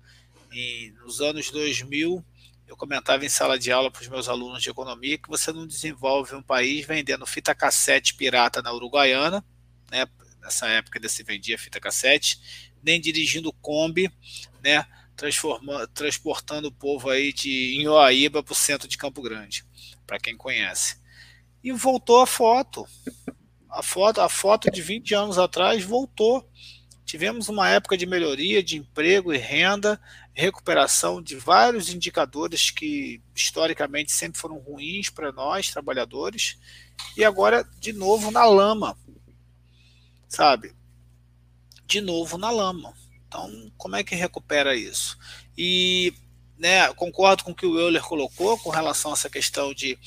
E nos anos 2000, eu comentava em sala de aula para os meus alunos de economia que você não desenvolve um país vendendo fita cassete pirata na Uruguaiana, né? Nessa época ainda se vendia fita cassete, nem dirigindo Kombi, né? Transportando o povo aí de Inhoaíba para o centro de Campo Grande, para quem conhece. E voltou a foto. A foto, a foto de 20 anos atrás voltou. Tivemos uma época de melhoria de emprego e renda, recuperação de vários indicadores que historicamente sempre foram ruins para nós, trabalhadores, e agora de novo na lama, sabe? De novo na lama. Então, como é que recupera isso? E né, concordo com o que o Euler colocou com relação a essa questão de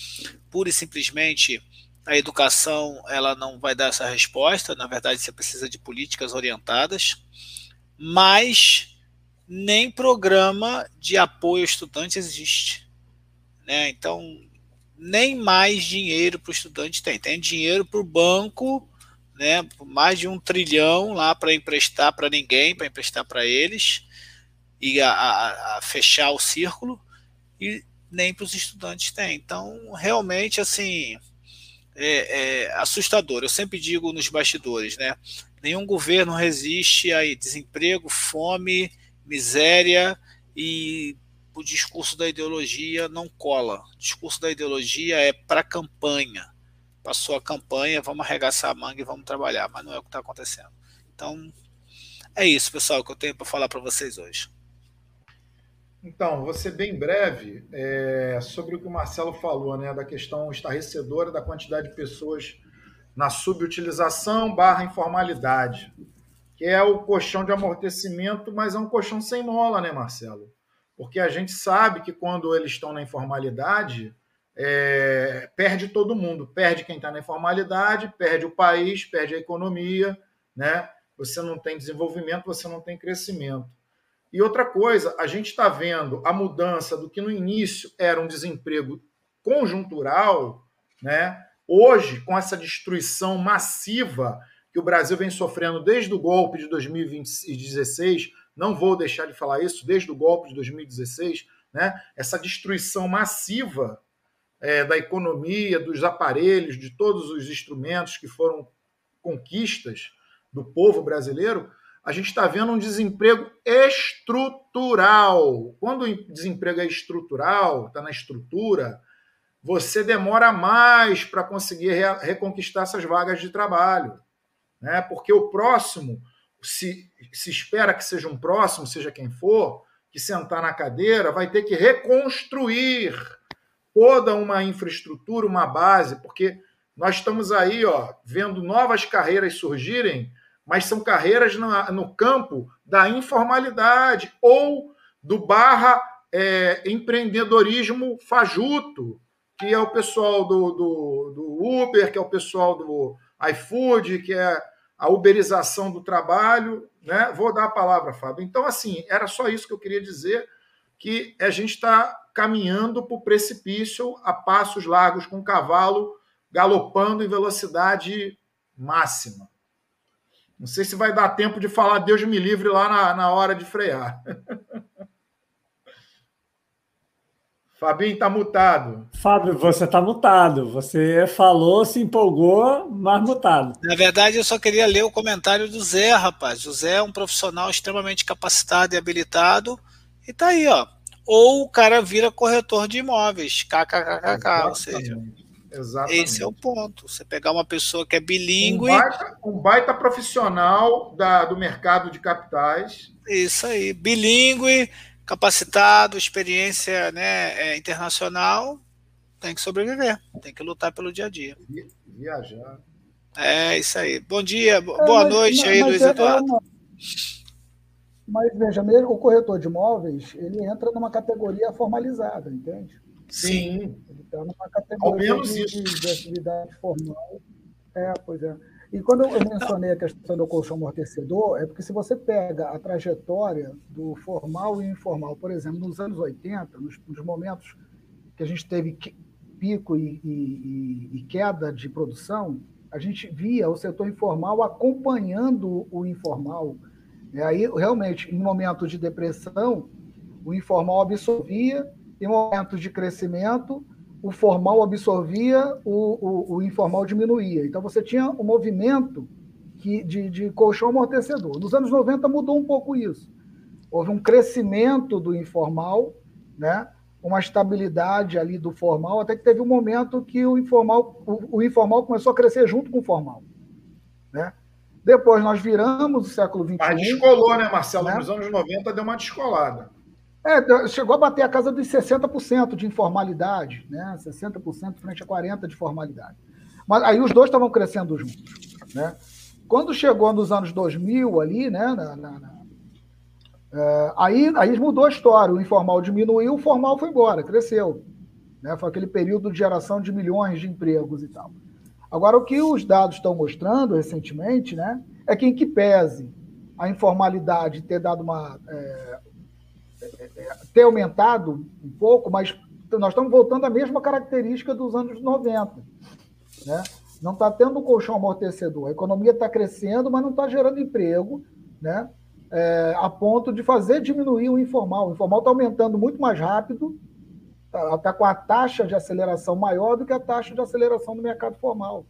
pura e simplesmente a educação ela não vai dar essa resposta. Na verdade, você precisa de políticas orientadas, mas nem programa de apoio ao estudante existe. Né? Então, nem mais dinheiro para o estudante tem. Tem dinheiro para o banco né, mais de um trilhão lá para emprestar para ninguém, para emprestar para eles e a, a, a, fechar o círculo e nem para os estudantes tem. Então, realmente, assim, é, é, assustador. Eu sempre digo nos bastidores, né? Nenhum governo resiste a desemprego, fome, miséria e o discurso da ideologia não cola. O discurso da ideologia é para campanha passou a campanha, vamos arregaçar a manga e vamos trabalhar, mas não é o que está acontecendo. Então, é isso, pessoal, que eu tenho para falar para vocês hoje. Então, ser bem breve é, sobre o que o Marcelo falou, né, da questão estarrecedora da quantidade de pessoas na subutilização barra informalidade, que é o colchão de amortecimento, mas é um colchão sem mola, né, Marcelo? Porque a gente sabe que quando eles estão na informalidade, é, perde todo mundo, perde quem está na informalidade, perde o país, perde a economia, né? Você não tem desenvolvimento, você não tem crescimento. E outra coisa, a gente está vendo a mudança do que no início era um desemprego conjuntural, né? Hoje, com essa destruição massiva que o Brasil vem sofrendo desde o golpe de 2016, não vou deixar de falar isso, desde o golpe de 2016, né? Essa destruição massiva é, da economia, dos aparelhos, de todos os instrumentos que foram conquistas do povo brasileiro, a gente está vendo um desemprego estrutural. Quando o desemprego é estrutural, está na estrutura, você demora mais para conseguir reconquistar essas vagas de trabalho. Né? Porque o próximo, se, se espera que seja um próximo, seja quem for, que sentar na cadeira, vai ter que reconstruir toda uma infraestrutura, uma base, porque nós estamos aí ó, vendo novas carreiras surgirem, mas são carreiras no, campo da informalidade ou do barra é, empreendedorismo fajuto, que é o pessoal do, do, do Uber, que é o pessoal do iFood, que é a uberização do trabalho. Né? Vou dar a palavra, Fábio. Então, assim, era só isso que eu queria dizer, que a gente está caminhando para o precipício a passos largos, com o cavalo galopando em velocidade máxima. Não sei se vai dar tempo de falar Deus me livre lá na, na hora de frear. [LAUGHS] Fabinho está mutado. Fábio, você está mutado. Você falou, se empolgou, mas mutado. Na verdade, eu só queria ler o comentário do Zé, rapaz. O Zé é um profissional extremamente capacitado e habilitado. E tá aí, ó ou o cara vira corretor de imóveis, kkkk, ou seja, Exatamente. esse é o ponto. Você pegar uma pessoa que é bilíngue. Um baita, um baita profissional da, do mercado de capitais. Isso aí, bilíngue, capacitado, experiência né, é, internacional, tem que sobreviver, tem que lutar pelo dia a dia. Viajar. É isso aí. Bom dia, boa é, noite mas, aí, mas Luiz é, Eduardo. É uma mas veja, mesmo o corretor de imóveis, ele entra numa categoria formalizada, entende? Sim. Ele está numa categoria de, de, de, atividade formal. É, pois é. E quando eu mencionei a questão do colchão amortecedor, é porque se você pega a trajetória do formal e informal, por exemplo, nos anos 80, nos, nos momentos que a gente teve pico e, e, e, queda de produção, a gente via o setor informal acompanhando o informal. E aí, realmente, em momentos de depressão, o informal absorvia, em momentos de crescimento, o formal absorvia, o, o, o informal diminuía. Então, você tinha um movimento que, de, de colchão amortecedor. Nos anos 90 mudou um pouco isso. Houve um crescimento do informal, né? uma estabilidade ali do formal, até que teve um momento que o informal, o, o informal começou a crescer junto com o formal. Né? Depois nós viramos o século XXI. Mas descolou, né, Marcelo? Né? Nos anos 90 deu uma descolada. É, chegou a bater a casa dos 60% de informalidade, né? 60% frente a 40% de formalidade. Mas aí os dois estavam crescendo juntos. Né? Quando chegou nos anos 2000 ali, né, na, na, É, aí, aí mudou a história, o informal diminuiu, o formal foi embora, cresceu. Né? Foi aquele período de geração de milhões de empregos e tal. Agora, o que os dados estão mostrando recentemente né, é que, em que pese a informalidade ter dado uma. É ter aumentado um pouco, mas nós estamos voltando à mesma característica dos anos 90. Né? Não está tendo um colchão amortecedor. A economia está crescendo, mas não está gerando emprego, né? É, a ponto de fazer diminuir o informal. O informal está aumentando muito mais rápido, está tá com a taxa de aceleração maior do que a taxa de aceleração do mercado formal.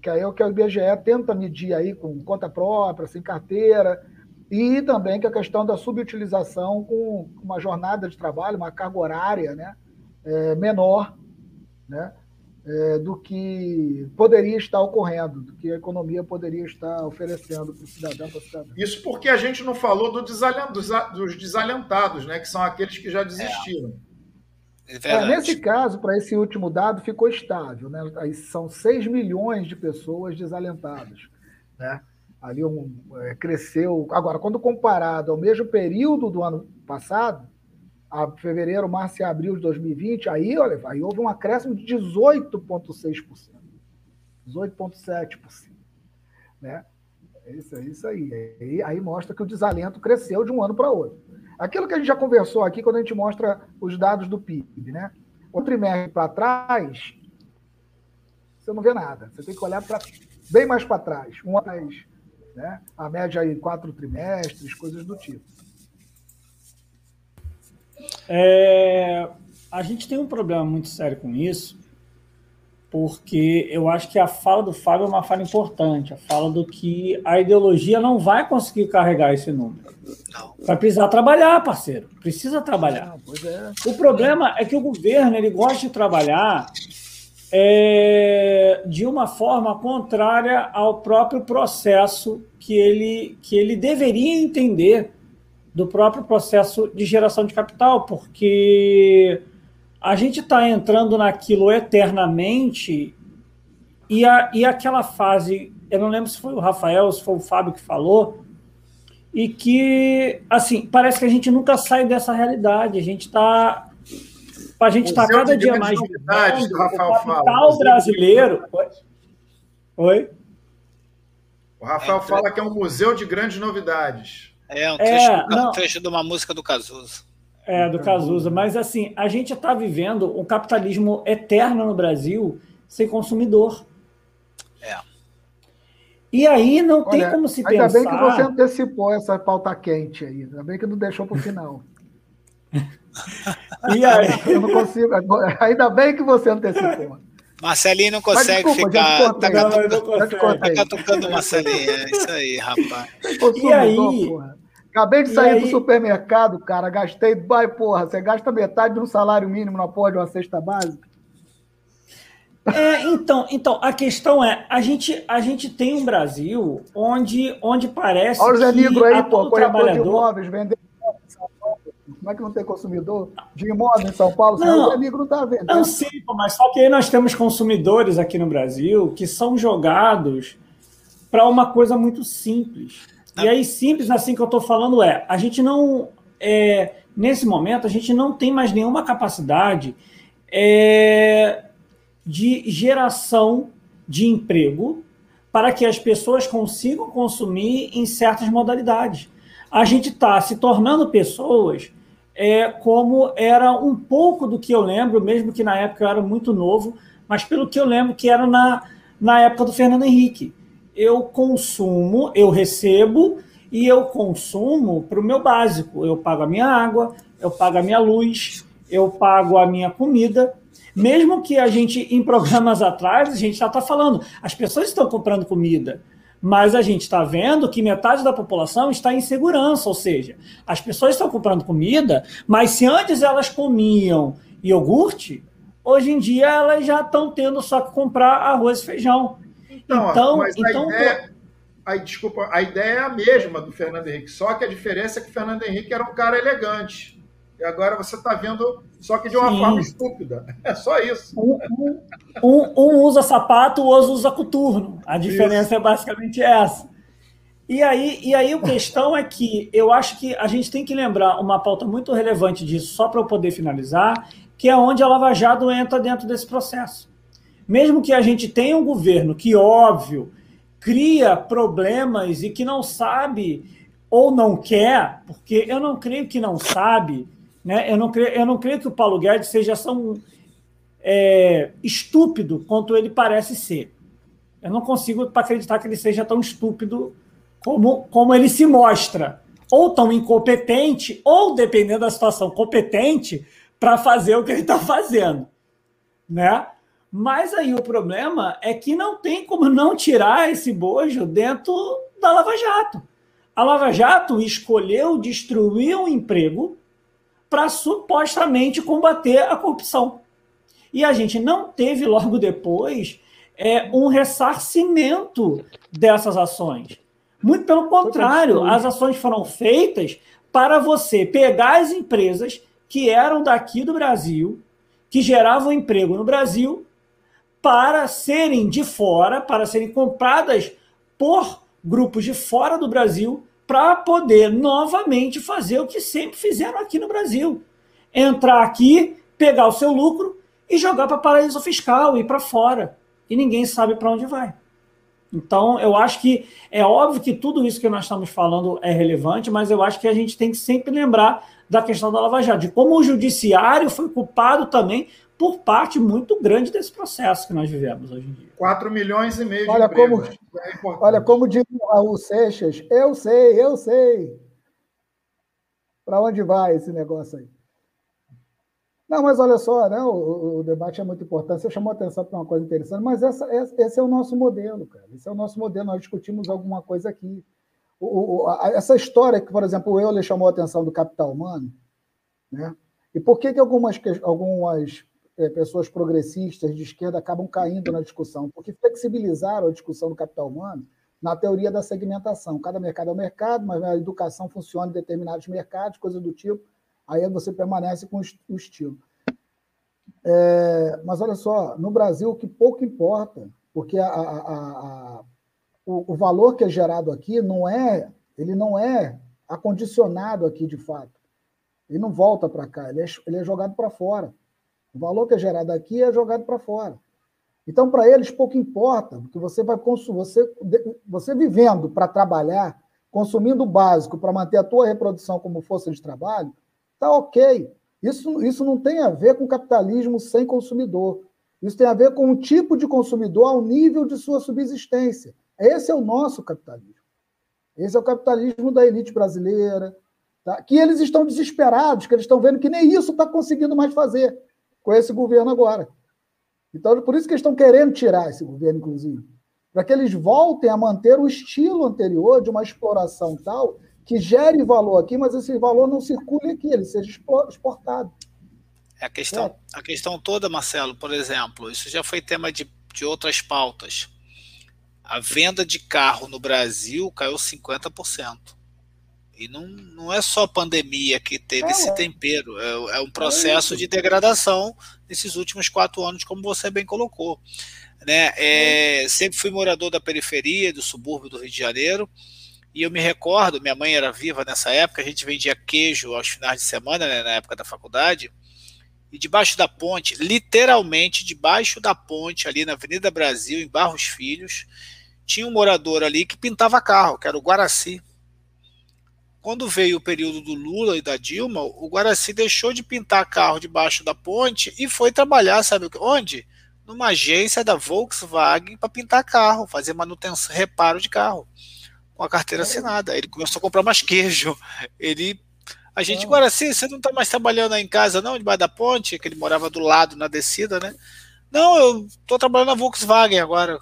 Que aí é o que o IBGE tenta medir aí com conta própria, sem carteira, e também que a questão da subutilização com uma jornada de trabalho, uma carga horária né, é, menor, né, é, do que poderia estar ocorrendo, do que a economia poderia estar oferecendo para o cidadão, para cidadã. Isso porque a gente não falou do desalent, dos, dos, desalentados, né, que são aqueles que já desistiram. É. É, nesse caso, para esse último dado, ficou estável. Né? Aí são 6 milhões de pessoas desalentadas. Né? Ali um, é, cresceu. Agora, quando comparado ao mesmo período do ano passado, a fevereiro, março e abril de 2020, aí, olha, aí houve um acréscimo de 18,6%. 18,7%. Né? É isso, é isso aí. aí. Aí mostra que o desalento cresceu de um ano para outro. Aquilo que a gente já conversou aqui quando a gente mostra os dados do PIB, né? O trimestre para trás, você não vê nada. Você tem que olhar para bem mais para trás, um mais, né? A média aí quatro trimestres, coisas do tipo. É, a gente tem um problema muito sério com isso, porque eu acho que a fala do Fábio é uma fala importante, a fala do que a ideologia não vai conseguir carregar esse número. Vai precisar trabalhar, parceiro. Precisa trabalhar. é. O problema é que o governo ele gosta de trabalhar é, de uma forma contrária ao próprio processo que ele, que ele deveria entender do próprio processo de geração de capital, porque a gente está entrando naquilo eternamente e, a, e aquela fase, eu não lembro se foi o Rafael, se foi o Fábio que falou, e que, assim, parece que a gente nunca sai dessa realidade, a gente está a gente está cada dia mais novidades, o Rafael capital fala. brasileiro. Oi? O Rafael é, fala que é um museu de grandes novidades. É um trecho, é, um trecho de uma música do Cazuza. É, do Cazuza. Mas, assim, a gente está vivendo um capitalismo eterno no Brasil sem consumidor. É. E aí não Olha, tem como se ainda pensar... Ainda bem que você antecipou essa pauta quente aí. Ainda bem que não deixou para o final. [LAUGHS] [LAUGHS] e aí? Eu não consigo... Ainda bem que você antecipou. Marcelinho não consegue desculpa, ficar. Tá, catucando, tá catucando Marcelinho. É isso aí, rapaz. E aí? Acabei de sair do supermercado, cara. Gastei. Vai, porra. Você gasta metade de um salário mínimo na porra de uma cesta básica. É, então, então, a questão é, a gente, a gente tem um Brasil onde, onde parece Olha o Zé Negro aí, pô, corretor de imóveis, vendendo como é que não tem consumidor de imóvel em São Paulo? Não, o amigo não está vendo. Não, sim, mas só que aí nós temos consumidores aqui no Brasil que são jogados para uma coisa muito simples. E aí, simples assim que eu estou falando é, a gente não, é, nesse momento, a gente não tem mais nenhuma capacidade é, de geração de emprego para que as pessoas consigam consumir em certas modalidades. A gente está se tornando pessoas é, como era um pouco do que eu lembro, mesmo que na época eu era muito novo, mas pelo que eu lembro que era na, na época do Fernando Henrique. Eu consumo, eu recebo e eu consumo para o meu básico. Eu pago a minha água, eu pago a minha luz, eu pago a minha comida. Mesmo que a gente, em programas atrás, a gente já está falando, as pessoas estão comprando comida mas a gente está vendo que metade da população está em segurança, ou seja, as pessoas estão comprando comida, mas se antes elas comiam iogurte, hoje em dia elas já estão tendo só que comprar arroz e feijão. Então, então, mas então a ideia, a, desculpa, a ideia é a mesma do Fernando Henrique, só que a diferença é que o Fernando Henrique era um cara elegante. E agora você está vendo, só que de uma Sim. forma estúpida. [LAUGHS] É só isso. Um, um, um, usa sapato, o outro usa coturno. A diferença isso. é basicamente essa. E aí, e aí a questão é que eu acho que a gente tem que lembrar uma pauta muito relevante disso, só para eu poder finalizar, que é onde a Lava Jato entra dentro desse processo. Mesmo que a gente tenha um governo que, óbvio, cria problemas e que não sabe ou não quer, porque eu não creio que não sabe, né? eu, não creio, eu não creio que o Paulo Guedes seja tão é, estúpido quanto ele parece ser. Eu não consigo acreditar que ele seja tão estúpido como, como ele se mostra. Ou tão incompetente, ou, dependendo da situação, competente para fazer o que ele está fazendo. Né? Mas aí o problema é que não tem como não tirar esse bojo dentro da Lava Jato. A Lava Jato escolheu destruir um emprego para supostamente combater a corrupção. E a gente não teve logo depois é, um ressarcimento dessas ações. Muito pelo contrário, as ações foram feitas para você pegar as empresas que eram daqui do Brasil, que geravam emprego no Brasil, para serem de fora, para serem compradas por grupos de fora do Brasil, para poder novamente fazer o que sempre fizeram aqui no Brasil: entrar aqui, pegar o seu lucro e jogar para paraíso fiscal, ir para fora. E ninguém sabe para onde vai. Então, eu acho que é óbvio que tudo isso que nós estamos falando é relevante, mas eu acho que a gente tem que sempre lembrar da questão da Lava Jato, de como o judiciário foi culpado também por parte muito grande desse processo que nós vivemos hoje em dia. 4 milhões e meio olha como, é olha como diz o Raul Seixas, eu sei, eu sei. Para onde vai esse negócio aí? Não, mas olha só, né? o, o debate é muito importante. Você chamou atenção para uma coisa interessante, mas essa, esse é o nosso modelo, cara. Esse é o nosso modelo. Nós discutimos alguma coisa aqui. O, o, a, essa história que, por exemplo, o Euler chamou a atenção do capital humano, né? E por que, que algumas, algumas é, pessoas progressistas de esquerda acabam caindo na discussão? Porque flexibilizaram a discussão do capital humano na teoria da segmentação. Cada mercado é um mercado, mas a educação funciona em determinados mercados, coisa do tipo aí você permanece com o estilo. É, mas olha só, no Brasil, o que pouco importa, porque a, a, a, o, o, valor que é gerado aqui não é, ele não é acondicionado aqui de fato. Ele não volta para cá, ele é, ele é jogado para fora. O valor que é gerado aqui é jogado para fora. Então, para eles, pouco importa, porque você vai você, você vivendo para trabalhar, consumindo o básico para manter a tua reprodução como força de trabalho, Está ok. Isso, isso não tem a ver com capitalismo sem consumidor. Isso tem a ver com o tipo de consumidor ao nível de sua subsistência. Esse é o nosso capitalismo. Esse é o capitalismo da elite brasileira, tá? que eles estão desesperados, que eles estão vendo que nem isso está conseguindo mais fazer com esse governo agora. Então, por isso que eles estão querendo tirar esse governo, inclusive, para que eles voltem a manter o estilo anterior de uma exploração tal que gere valor aqui, mas esse valor não circule aqui, ele seja exportado. É a questão, é. a questão toda, Marcelo, por exemplo, isso já foi tema de, de outras pautas. A venda de carro no Brasil caiu 50%. E não, não é só pandemia que teve é, esse tempero, é, é um processo é de degradação nesses últimos quatro anos, como você bem colocou. Né? É, sempre fui morador da periferia, do subúrbio do Rio de Janeiro, e eu me recordo, minha mãe era viva nessa época, a gente vendia queijo aos finais de semana, né, na época da faculdade. E debaixo da ponte, literalmente debaixo da ponte, ali na Avenida Brasil, em Barros Filhos, tinha um morador ali que pintava carro, que era o Guaraci. Quando veio o período do Lula e da Dilma, o Guaraci deixou de pintar carro debaixo da ponte e foi trabalhar, sabe onde? Numa agência da Volkswagen para pintar carro, fazer manutenção, reparo de carro com a carteira assinada. Ele começou a comprar mais queijo. Ele. A gente, agora sim, você não está mais trabalhando aí em casa, não, debaixo da ponte, que ele morava do lado na descida, né? Não, eu estou trabalhando na Volkswagen agora.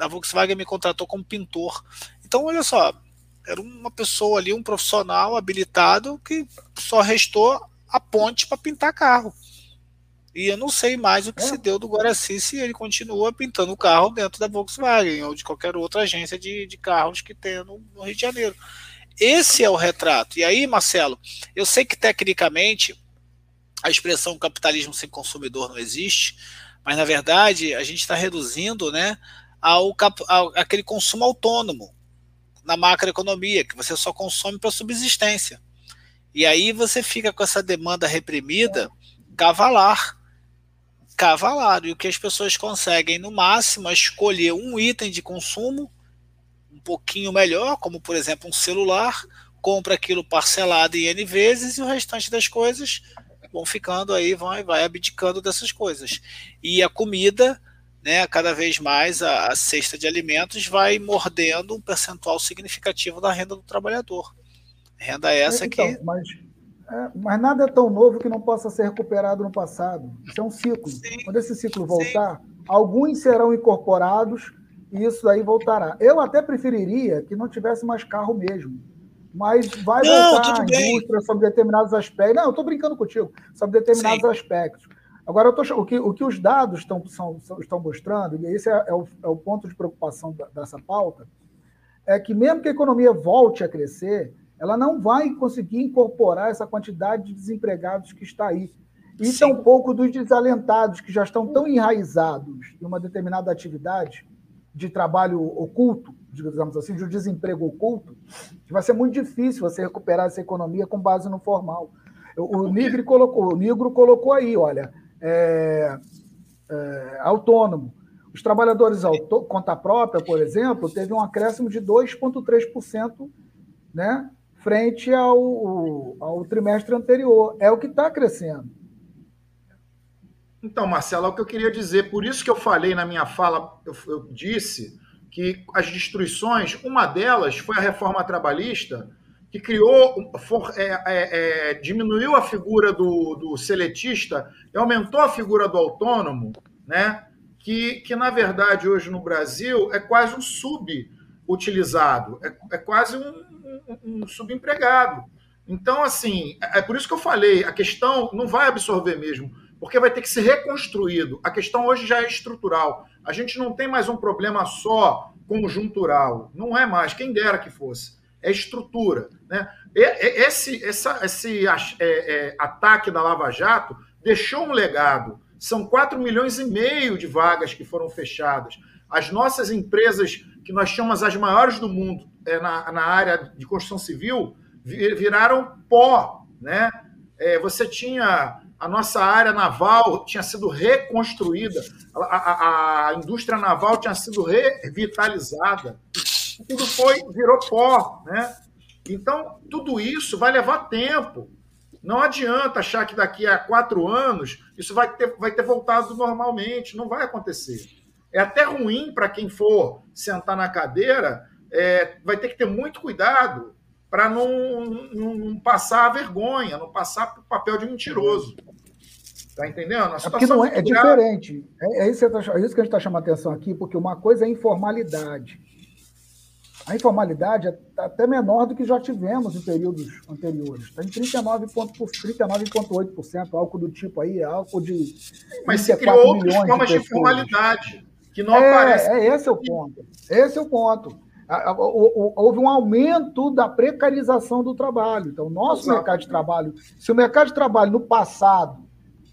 A Volkswagen me contratou como pintor. Então, olha só, era uma pessoa ali, um profissional habilitado que só restou a ponte para pintar carro. E eu não sei mais o que é. se deu do Guaraci se ele continua pintando o carro dentro da Volkswagen ou de qualquer outra agência de, de carros que tenha no, no, Rio de Janeiro. Esse é o retrato. E aí, Marcelo, eu sei que tecnicamente a expressão capitalismo sem consumidor não existe, mas na verdade a gente está reduzindo né, ao, ao aquele consumo autônomo. Na macroeconomia, que você só consome para subsistência. E aí você fica com essa demanda reprimida cavalar. Cavalar. E o que as pessoas conseguem, no máximo, é escolher um item de consumo um pouquinho melhor, como por exemplo um celular, compra aquilo parcelado em N vezes e o restante das coisas vão ficando aí, vão, vai abdicando dessas coisas. E a comida, né, cada vez mais a, a cesta de alimentos vai mordendo um percentual significativo da renda do trabalhador. Renda essa então, que. Mas, é, mas nada é tão novo que não possa ser recuperado no passado. Isso é um ciclo. Sim, Quando esse ciclo voltar, sim. alguns serão incorporados e isso aí voltará. Eu até preferiria que não tivesse mais carro mesmo. Mas vai não, voltar a indústria sobre determinados aspectos. Não, eu estou brincando contigo, sobre determinados sim. aspectos. Agora, tô, o, que, o que os dados estão, são, estão mostrando, e esse é, é, o, é o ponto de preocupação da, dessa pauta, é que mesmo que a economia volte a crescer, ela não vai conseguir incorporar essa quantidade de desempregados que está aí. E Sim. tampouco dos desalentados, que já estão tão enraizados em uma determinada atividade de trabalho oculto, digamos assim, de um desemprego oculto, que vai ser muito difícil você recuperar essa economia com base no formal. O, Nigro colocou, o Nigro colocou aí, olha, é, é, autônomo. Os trabalhadores auto, conta própria, por exemplo, teve um acréscimo de 2,3% né, frente ao, ao trimestre anterior. É o que está crescendo. Então, Marcelo, é o que eu queria dizer. Por isso que eu falei na minha fala, eu, eu disse que as destruições, uma delas foi a reforma trabalhista, que criou, for, é, é, é, diminuiu a figura do, do seletista e aumentou a figura do autônomo, né? que, que na verdade hoje no Brasil é quase um subutilizado, é, é quase um, um, um subempregado. Então, assim, é, é por isso que eu falei, a questão não vai absorver mesmo, porque vai ter que ser reconstruído. A questão hoje já é estrutural. A gente não tem mais um problema só conjuntural. Não é mais, quem dera que fosse. É estrutura. Né? Esse, essa, esse é, é, ataque da Lava Jato deixou um legado. São 4 milhões e meio de vagas que foram fechadas. As nossas empresas, que nós chamamos as maiores do mundo é, na, na área de construção civil, viraram pó. Né? É, você tinha a nossa área naval tinha sido reconstruída, a, a, a, indústria naval tinha sido revitalizada, tudo foi, virou pó, né? Então, tudo isso vai levar tempo. Não adianta achar que daqui a quatro anos isso vai ter, vai ter voltado normalmente. Não vai acontecer. É até ruim para quem for sentar na cadeira, é, vai ter que ter muito cuidado para não, não, não, passar a vergonha, não passar o papel de mentiroso. Tá entendendo? A é porque não é, é diferente. É, é, isso tá, é, isso que a gente está chamando a atenção aqui, porque uma coisa é informalidade. A informalidade é até menor do que já tivemos em períodos anteriores. Está em 39,8%, 39 algo do tipo aí, algo de. Mas se criou outras formas de, de informalidade que não é, aparecem. É, esse é o ponto. Esse é o ponto. Houve um aumento da precarização do trabalho. Então, o nosso Exato. mercado de trabalho, se o mercado de trabalho no passado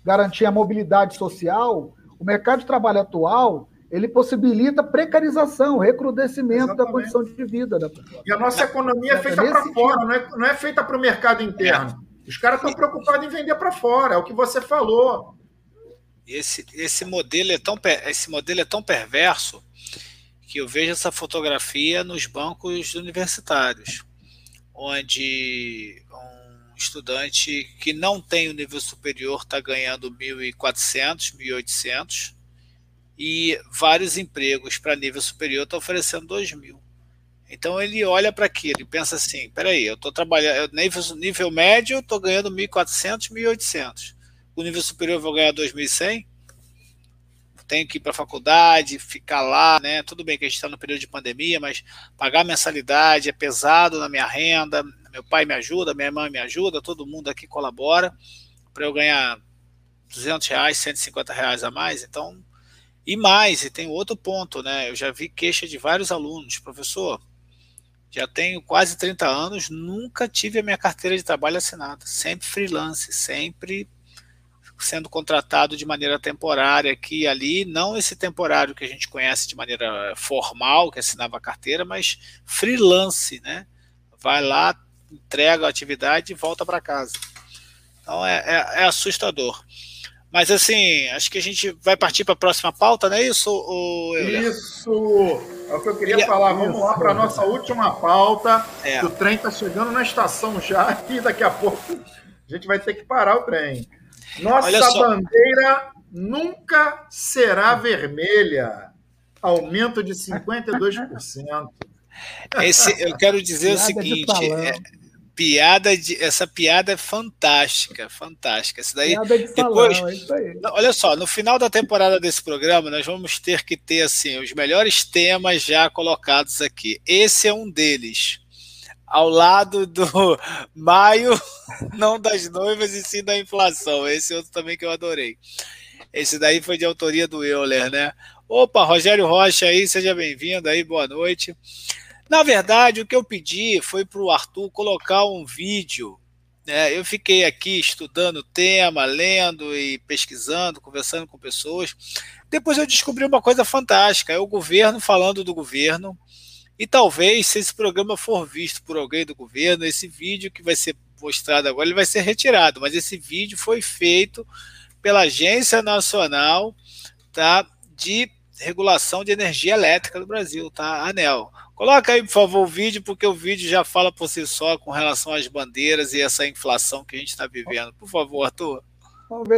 garantia a mobilidade social, o mercado de trabalho atual ele possibilita precarização, recrudescimento Exatamente. da condição de vida da pessoa. E a nossa economia é feita para fora, não é, não é feita para o mercado interno. Os caras estão preocupados em vender para fora, é o que você falou. Esse, esse, modelo é tão, esse modelo é tão perverso que eu vejo essa fotografia nos bancos universitários, onde um estudante que não tem o nível superior está ganhando 1.400, 1.800 e vários empregos para nível superior estão oferecendo 2.000. Então ele olha para aquilo e pensa assim: peraí, eu estou trabalhando, nível, nível médio, estou ganhando 1.400, 1.800. O nível superior eu vou ganhar 2.100? Tenho que ir para a faculdade, ficar lá, né? Tudo bem que a gente está no período de pandemia, mas pagar mensalidade é pesado na minha renda. Meu pai me ajuda, minha irmã me ajuda, todo mundo aqui colabora para eu ganhar 200 reais, 150 reais a mais. Então, e mais, e tem outro ponto, né? Eu já vi queixa de vários alunos, professor. Já tenho quase 30 anos, nunca tive a minha carteira de trabalho assinada, sempre freelance, sempre sendo contratado de maneira temporária aqui e ali, não esse temporário que a gente conhece de maneira formal, que assinava a carteira, mas freelance, né? Vai lá, entrega a atividade e volta para casa. Então é, é, é, assustador. Mas assim, acho que a gente vai partir para a próxima pauta, não é isso? Ou... Isso! É o que eu queria e, falar. Vamos lá para a nossa última pauta. É. O trem está chegando na estação já [LAUGHS] e daqui a pouco a gente vai ter que parar o trem. Nossa bandeira nunca será vermelha. Aumento de 52%. Esse, eu quero dizer o seguinte: é, piada de, essa piada é fantástica, fantástica. Essa daí, piada de depois, salão, é isso aí. Olha só, no final da temporada desse programa, nós vamos ter que ter assim os melhores temas já colocados aqui. Esse é um deles ao lado do [LAUGHS] maio, [LAUGHS] não das noivas e sim da inflação. Esse outro também que eu adorei. Esse daí foi de autoria do Euler, né? Opa, Rogério Rocha aí, seja bem-vindo aí, boa noite. Na verdade, o que eu pedi foi para o Arthur colocar um vídeo. Né? Eu fiquei aqui estudando o tema, lendo e pesquisando, conversando com pessoas. Depois eu descobri uma coisa fantástica: é o governo falando do governo, e talvez, se esse programa for visto por alguém do governo, esse vídeo que vai ser mostrado agora ele vai ser retirado. Mas esse vídeo foi feito pela Agência Nacional tá, de Regulação de Energia Elétrica do Brasil, tá? ANEL. Coloca aí, por favor, o vídeo, porque o vídeo já fala por si só com relação às bandeiras e essa inflação que a gente está vivendo. Por favor, Arthur.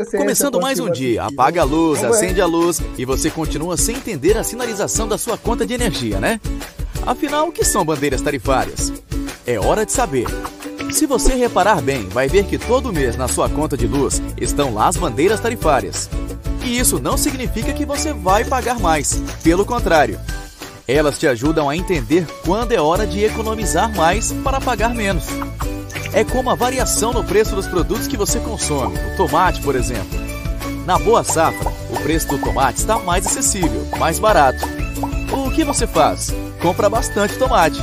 Começando mais um dia, apaga a luz, acende a luz e você continua sem entender a sinalização da sua conta de energia, né? Afinal, o que são bandeiras tarifárias? É hora de saber. Se você reparar bem, vai ver que todo mês na sua conta de luz estão lá as bandeiras tarifárias. E isso não significa que você vai pagar mais. Pelo contrário, elas te ajudam a entender quando é hora de economizar mais para pagar menos. É como a variação no preço dos produtos que você consome, o tomate, por exemplo. Na boa safra, o preço do tomate está mais acessível, mais barato. O que você faz? compra bastante tomate.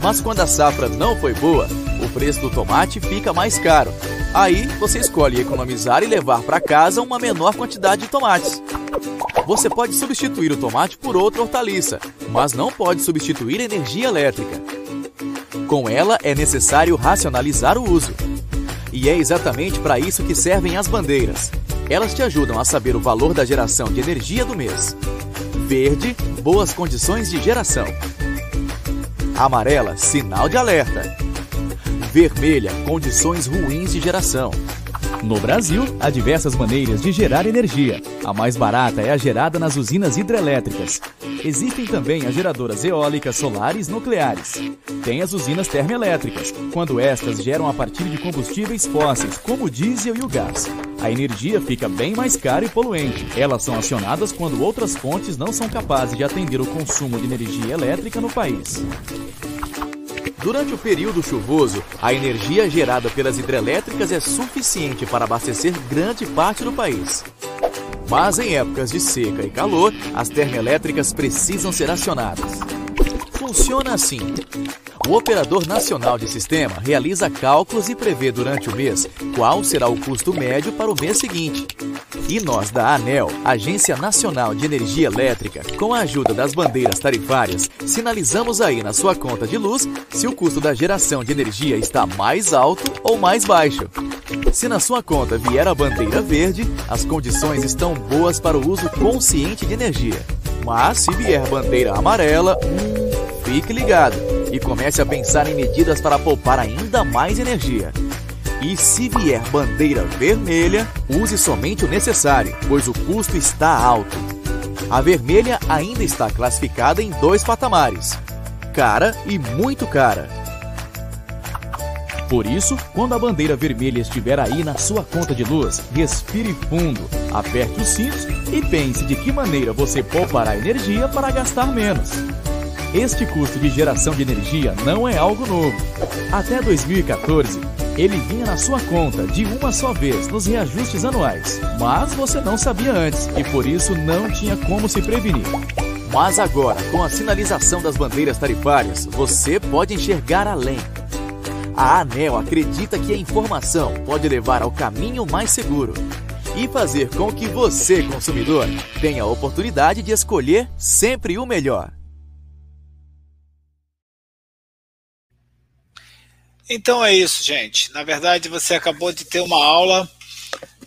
Mas quando a safra não foi boa, o preço do tomate fica mais caro. Aí você escolhe economizar e levar para casa uma menor quantidade de tomates. Você pode substituir o tomate por outra hortaliça, mas não pode substituir energia elétrica. Com ela é necessário racionalizar o uso. E é exatamente para isso que servem as bandeiras. Elas te ajudam a saber o valor da geração de energia do mês. Verde, boas condições de geração. Amarela, sinal de alerta. Vermelha, condições ruins de geração. No Brasil, há diversas maneiras de gerar energia. A mais barata é a gerada nas usinas hidrelétricas. Existem também as geradoras eólicas, solares, nucleares. Tem as usinas termoelétricas, quando estas geram a partir de combustíveis fósseis, como o diesel e o gás. A energia fica bem mais cara e poluente. Elas são acionadas quando outras fontes não são capazes de atender o consumo de energia elétrica no país. Durante o período chuvoso, a energia gerada pelas hidrelétricas é suficiente para abastecer grande parte do país. Mas em épocas de seca e calor, as termoelétricas precisam ser acionadas. Funciona assim: o Operador Nacional de Sistema realiza cálculos e prevê durante o mês qual será o custo médio para o mês seguinte. E nós da ANEL, Agência Nacional de Energia Elétrica, com a ajuda das bandeiras tarifárias, sinalizamos aí na sua conta de luz se o custo da geração de energia está mais alto ou mais baixo. Se na sua conta vier a bandeira verde, as condições estão boas para o uso consciente de energia. Mas se vier bandeira amarela, hum, fique ligado e comece a pensar em medidas para poupar ainda mais energia. E se vier bandeira vermelha, use somente o necessário, pois o custo está alto. A vermelha ainda está classificada em dois patamares: cara e muito cara. Por isso, quando a bandeira vermelha estiver aí na sua conta de luz, respire fundo, aperte os cintos e pense de que maneira você poupará energia para gastar menos. Este custo de geração de energia não é algo novo. Até 2014, ele vinha na sua conta de uma só vez nos reajustes anuais. Mas você não sabia antes e por isso não tinha como se prevenir. Mas agora, com a sinalização das bandeiras tarifárias, você pode enxergar além. A ANEL acredita que a informação pode levar ao caminho mais seguro e fazer com que você, consumidor, tenha a oportunidade de escolher sempre o melhor. Então é isso, gente. Na verdade, você acabou de ter uma aula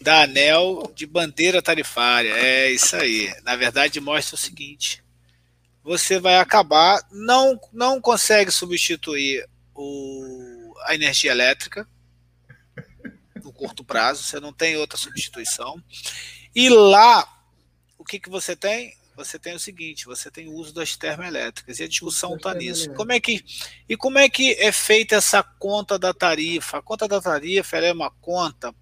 da ANEL de bandeira tarifária. É isso aí. Na verdade, mostra o seguinte: você vai acabar, não, não consegue substituir o, a energia elétrica no curto prazo, você não tem outra substituição. E lá, o que, que você tem? Você tem o seguinte, você tem o uso das termoelétricas e a discussão está nisso. Como é que e como é que é feita essa conta da tarifa? A conta da tarifa é uma conta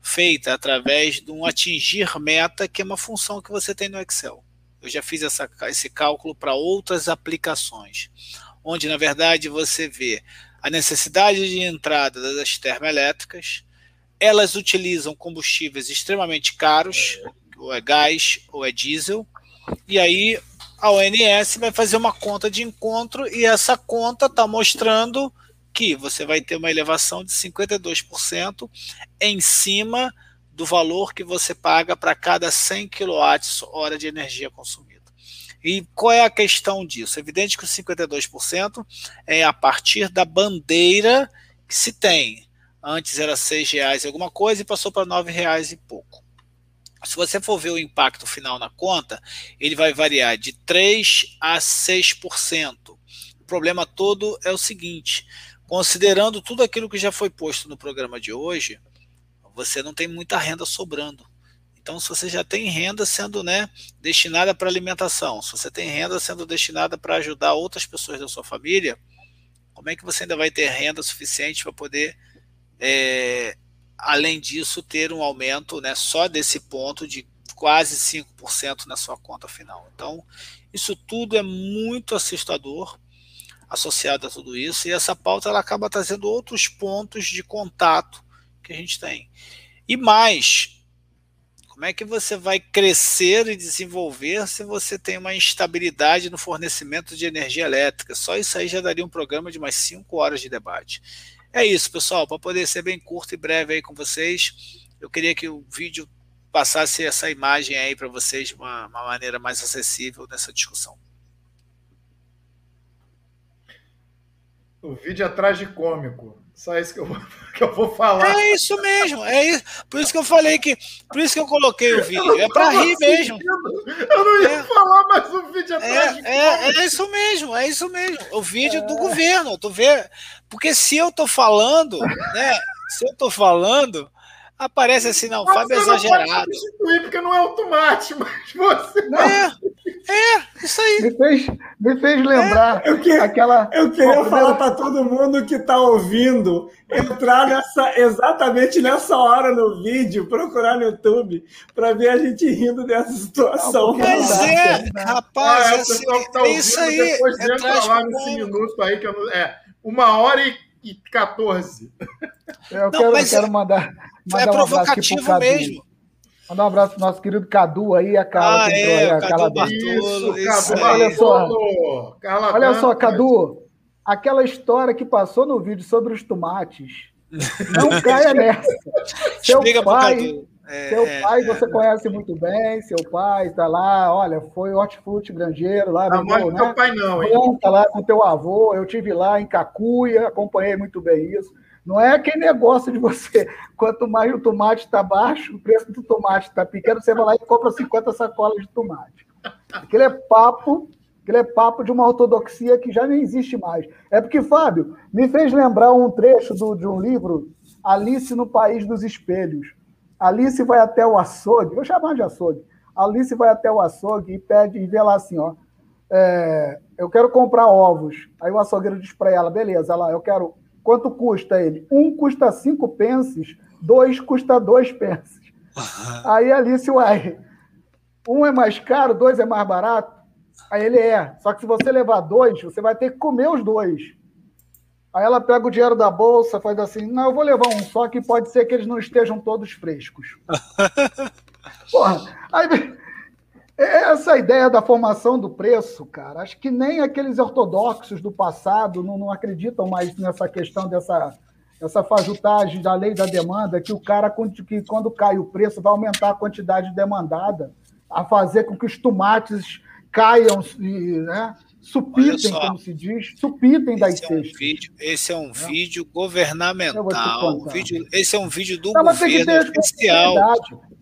feita através de um atingir meta, que é uma função que você tem no Excel. Eu já fiz essa, esse cálculo para outras aplicações, onde na verdade você vê a necessidade de entrada das termoelétricas, elas utilizam combustíveis extremamente caros, ou é gás ou é diesel, e aí a ONS vai fazer uma conta de encontro e essa conta está mostrando que você vai ter uma elevação de 52% em cima do valor que você paga para cada 100 kWh de energia consumida. E qual é a questão disso? É evidente que os 52% é a partir da bandeira que se tem. Antes era R$ reais alguma coisa e passou para R$ reais e pouco. Se você for ver o impacto final na conta, ele vai variar de 3 a 6%. O problema todo é o seguinte: considerando tudo aquilo que já foi posto no programa de hoje, você não tem muita renda sobrando. Então, se você já tem renda sendo né, destinada para alimentação, se você tem renda sendo destinada para ajudar outras pessoas da sua família, como é que você ainda vai ter renda suficiente para poder é, além disso, ter um aumento né, só desse ponto de quase 5% na sua conta final. Então, isso tudo é muito assustador associado a tudo isso, e essa pauta ela acaba trazendo outros pontos de contato que a gente tem. E mais, como é que você vai crescer e desenvolver se você tem uma instabilidade no fornecimento de energia elétrica? Só isso aí já daria um programa de mais cinco horas de debate. É isso, pessoal. Para poder ser bem curto e breve aí com vocês, eu queria que o vídeo passasse essa imagem aí para vocês de uma, uma maneira mais acessível nessa discussão. O vídeo de cômico. Só isso que eu, vou, [LAUGHS] que eu vou falar. É isso mesmo. É isso. Por isso que eu falei que. Por isso que eu coloquei o vídeo. É para rir mesmo. Eu não ia é. falar, mas o vídeo é, de é, é isso mesmo, é isso mesmo. O vídeo é. do governo. Tu vê. Porque se eu tô falando, né? Se eu tô falando, aparece assim, não, mas Fábio é exagerado. Não pode substituir porque não é automático, mas você. Não. É. É, isso aí. Me fez, me fez lembrar é, eu que, aquela. Eu queria falar para todo mundo que está ouvindo entrar nessa, exatamente nessa hora no vídeo, procurar no YouTube, para ver a gente rindo dessa situação. Mas é, rapaz, é, assim, que tá é isso aí. Depois entra lá nesse minuto aí, que eu não, é uma hora e, e 14. Eu não, quero, eu quero mandar, mandar é provocativo um mesmo. Mandar um abraço pro nosso querido Cadu aí, a Carla. Ah, é, a Cadu Bartolo, isso, Cadu, olha só, Carla olha só, Cadu, aquela história que passou no vídeo sobre os tomates, não [LAUGHS] caia nessa. Seu Explica pai, é, seu é, pai é, você conhece muito bem, seu pai está lá, olha, foi hortifruti granjeiro lá. Não, mas né? teu pai não, hein? Planta lá com teu avô, eu tive lá em Cacuia, acompanhei muito bem isso. Não é aquele negócio de você, [LAUGHS] quanto mais o tomate está baixo, o preço do tomate está pequeno, você vai lá e compra 50 sacolas de tomate. Aquele é papo, aquele é papo de uma ortodoxia que já nem existe mais. É porque, Fábio, me fez lembrar um trecho do, de um livro, Alice no País dos Espelhos. Alice vai até o açougue, vou chamar de açougue. Alice vai até o açougue e pede e vê lá assim, ó. É, eu quero comprar ovos. Aí o açougueiro diz para ela, beleza, lá, eu quero Quanto custa ele? Um custa cinco pences, dois custa dois pences. Aí Alice, uai, um é mais caro, dois é mais barato? Aí ele é. Só que se você levar dois, você vai ter que comer os dois. Aí ela pega o dinheiro da bolsa, faz assim: não, eu vou levar um só, que pode ser que eles não estejam todos frescos. [LAUGHS] Porra, aí essa ideia da formação do preço, cara, acho que nem aqueles ortodoxos do passado não, não acreditam mais nessa questão dessa essa fajutagem da lei da demanda, que o cara, que quando cai o preço, vai aumentar a quantidade demandada, a fazer com que os tomates caiam, né? supitem, como se diz, supitem das esse é um vídeo, Esse é um é. vídeo governamental. Um vídeo, esse é um vídeo do Não, governo oficial.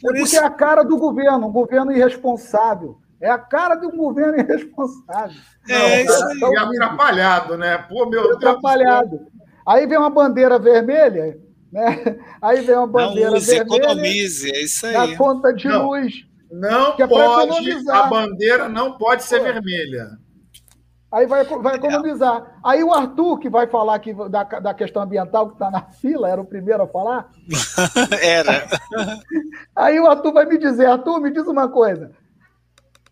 Por porque isso... é a cara do governo, um governo irresponsável. É a cara de um governo irresponsável. É, Não, isso aí. E atrapalhado, né? Pô, meu atrapalhado. Aí vem uma bandeira vermelha, né? Aí vem uma bandeira Não use, vermelha. economize, é isso aí. Na conta de Não. luz. Não é pode, a bandeira não pode ser Pô. vermelha. Aí vai, vai economizar. Aí o Arthur, que vai falar aqui da, da questão ambiental, que está na [LAUGHS] fila, era o primeiro a falar. [LAUGHS] era. Aí o Arthur vai me dizer, Arthur, me diz uma coisa.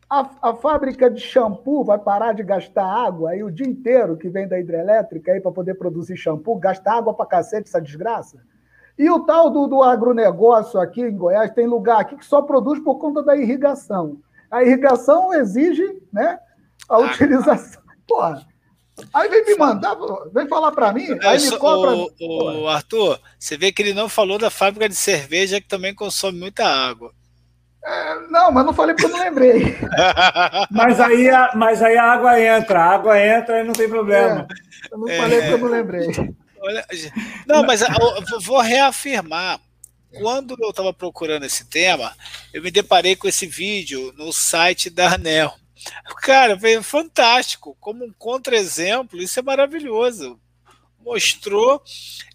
A, a fábrica de shampoo vai parar de gastar água aí o dia inteiro que vem da hidrelétrica aí para poder produzir shampoo, gasta água para cacete essa desgraça? E o tal do, do agronegócio aqui em Goiás, tem lugar aqui que só produz por conta da irrigação. A irrigação exige né, a utilização. Porra. Aí vem me mandar, vem falar para mim, aí me cobra. O, o, Arthur, você vê que ele não falou da fábrica de cerveja que também consome muita água. É, não, mas não falei porque eu não lembrei. [LAUGHS] mas, aí a, mas aí a água entra, a água entra e não tem problema. É, eu não falei porque eu não lembrei. Olha, não, mas eu vou reafirmar. Quando eu estava procurando esse tema, eu me deparei com esse vídeo no site da ANEL. Cara, veio fantástico, como um contra-exemplo, isso é maravilhoso. Mostrou,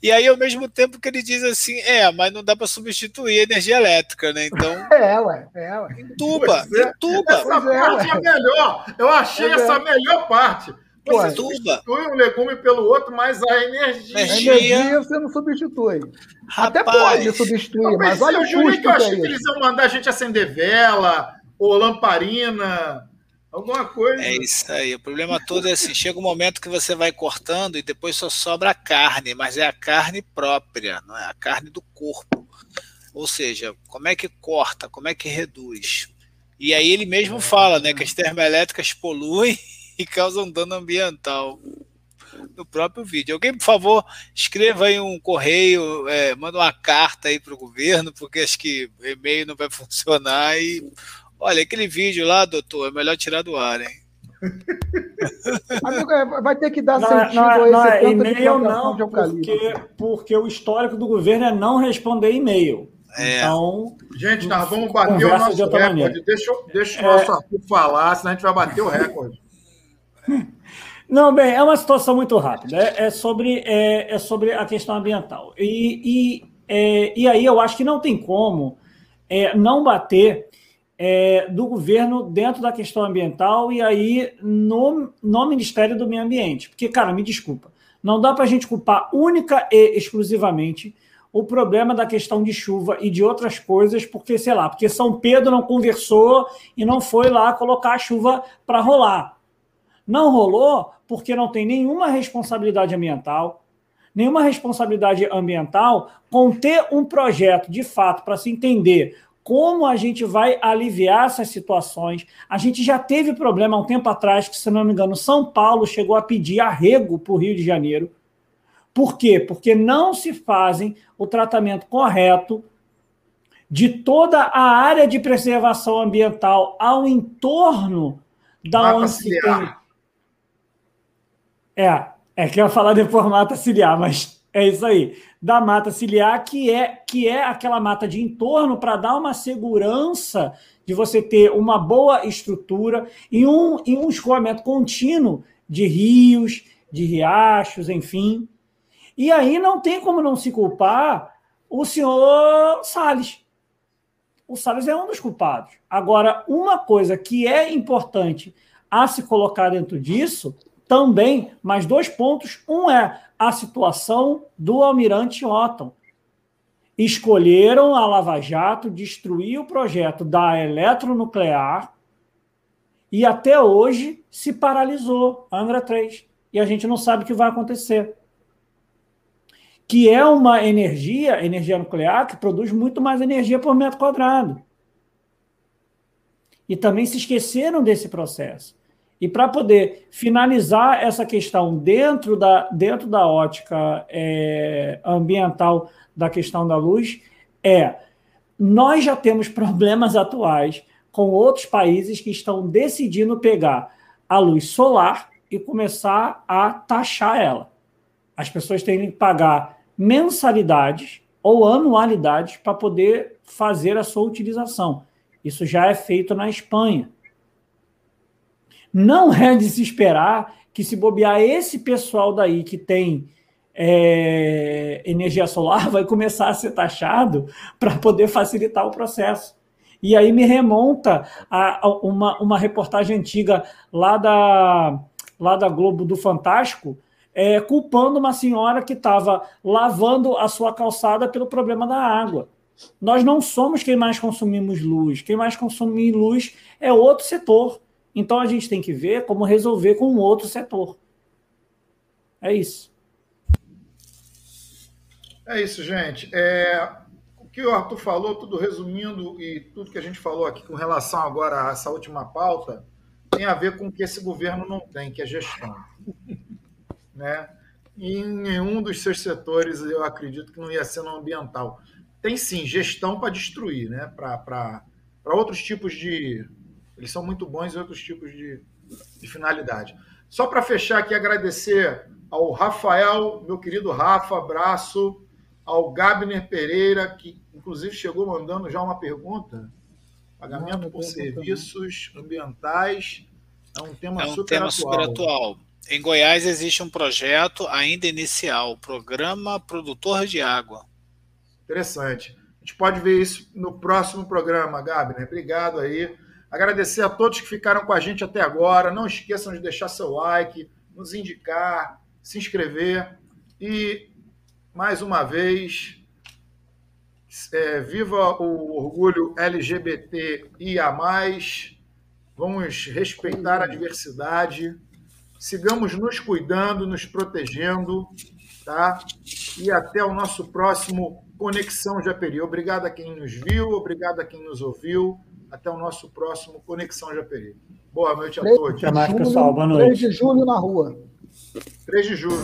e aí ao mesmo tempo que ele diz assim, é, mas não dá para substituir a energia elétrica, né? Então. É, ué, é, ué. Entuba, é. entuba. Essa pois parte é, é a melhor. Eu achei pois essa é. melhor parte. Você substitui um legume pelo outro, mas a energia. energia... A energia você não substitui. Rapaz, Até pode substituir, mas, mas olha o custo que eu achei que, que eles iam mandar a gente acender vela ou lamparina Alguma coisa. É isso aí. O problema todo é assim: chega um momento que você vai cortando e depois só sobra a carne, mas é a carne própria, não é a carne do corpo. Ou seja, como é que corta, como é que reduz? E aí ele mesmo fala, né, que as termoelétricas poluem [LAUGHS] e causam dano ambiental. No próprio vídeo. Alguém, por favor, escreva aí um correio, é, manda uma carta aí para o governo, porque acho que o e-mail não vai [LAUGHS] funcionar e Olha, aquele vídeo lá, doutor, é melhor tirar do ar, hein? [LAUGHS] Amigo, é, vai ter que dar não, é, sentido não, é, não, é e-mail não, porque, porque o histórico do governo é não responder e-mail. É. Então, gente, nós vamos bater o nosso de recorde. Deixa, deixa o nosso Arthur falar, senão a gente vai bater o recorde. [LAUGHS] Não, bem, é uma situação muito rápida. É, é sobre, é, é, sobre a questão ambiental. E, e, é, e aí eu acho que não tem como é, não bater é, do governo dentro da questão ambiental e aí no, no Ministério do Meio Ambiente. Porque, cara, me desculpa, não dá para a gente culpar única e exclusivamente o problema da questão de chuva e de outras coisas, porque, sei lá, porque São Pedro não conversou e não foi lá colocar a chuva para rolar. Não rolou porque não tem nenhuma responsabilidade ambiental, nenhuma responsabilidade ambiental com ter um projeto de fato para se entender como a gente vai aliviar essas situações. A gente já teve problema há um tempo atrás, que, se não me engano, São Paulo chegou a pedir arrego para o Rio de Janeiro. Por quê? Porque não se fazem o tratamento correto de toda a área de preservação ambiental ao entorno da mata onde se tem. É, é que eu ia falar depois mata ciliar, mas é isso aí da mata ciliar, que é, que é aquela mata de entorno para dar uma segurança de você ter uma boa estrutura e um, e um escoamento contínuo de rios, de riachos, enfim. E aí não tem como não se culpar o senhor Salles. O Salles é um dos culpados. Agora, uma coisa que é importante a se colocar dentro disso também, mais dois pontos. Um é a situação do almirante Otton. Escolheram a Lava Jato destruir o projeto da eletronuclear e até hoje se paralisou Angra 3. E a gente não sabe o que vai acontecer. Que é uma energia, energia nuclear, que produz muito mais energia por metro quadrado. E também se esqueceram desse processo. E para poder finalizar essa questão dentro da, dentro da ótica é, ambiental da questão da luz, é nós já temos [LAUGHS] problemas atuais com outros países que estão decidindo pegar a luz solar e começar a taxar ela. As pessoas têm que pagar mensalidades ou anualidades para poder fazer a sua utilização. Isso já é feito na Espanha. Não é de se esperar que, se bobear esse pessoal daí que tem é, energia solar, [LAUGHS] vai começar a ser taxado para poder facilitar o processo. E aí me remonta a, a uma, uma reportagem antiga lá da, lá da Globo do Fantástico, é, culpando uma senhora que estava lavando a sua calçada pelo problema da água. Nós não somos quem mais consumimos luz. Quem mais consome luz é outro setor. Então a gente tem que ver como resolver com um outro setor. É isso. É isso, gente. É, o que o Arthur falou, tudo resumindo, e tudo que a gente falou aqui com relação agora a essa última pauta, tem a ver com o que esse governo não tem, que é gestão. [LAUGHS] né? Em nenhum dos seus setores eu acredito que não ia ser no ambiental. Tem sim gestão para destruir, né? para outros tipos de, eles são muito bons em outros tipos de, de finalidade. Só para fechar aqui, agradecer ao Rafael, meu querido Rafa, abraço. Ao Gabner Pereira, que inclusive chegou mandando já uma pergunta. Pagamento por serviços ambientais é um tema, é um super, tema atual. super atual. Em Goiás existe um projeto ainda inicial, Programa Produtor de Água. Interessante. A gente pode ver isso no próximo programa, Gabner. Obrigado aí. Agradecer a todos que ficaram com a gente até agora. Não esqueçam de deixar seu like, nos indicar, se inscrever. E, mais uma vez, é, viva o orgulho LGBTIA. Vamos respeitar a diversidade. Sigamos nos cuidando, nos protegendo. Tá? E até o nosso próximo Conexão Japeri. Obrigado a quem nos viu, obrigado a quem nos ouviu. Até o nosso próximo Conexão Japeri. Boa noite a todos. Até mais, pessoal. Boa noite. 3 de julho na rua. 3 de julho.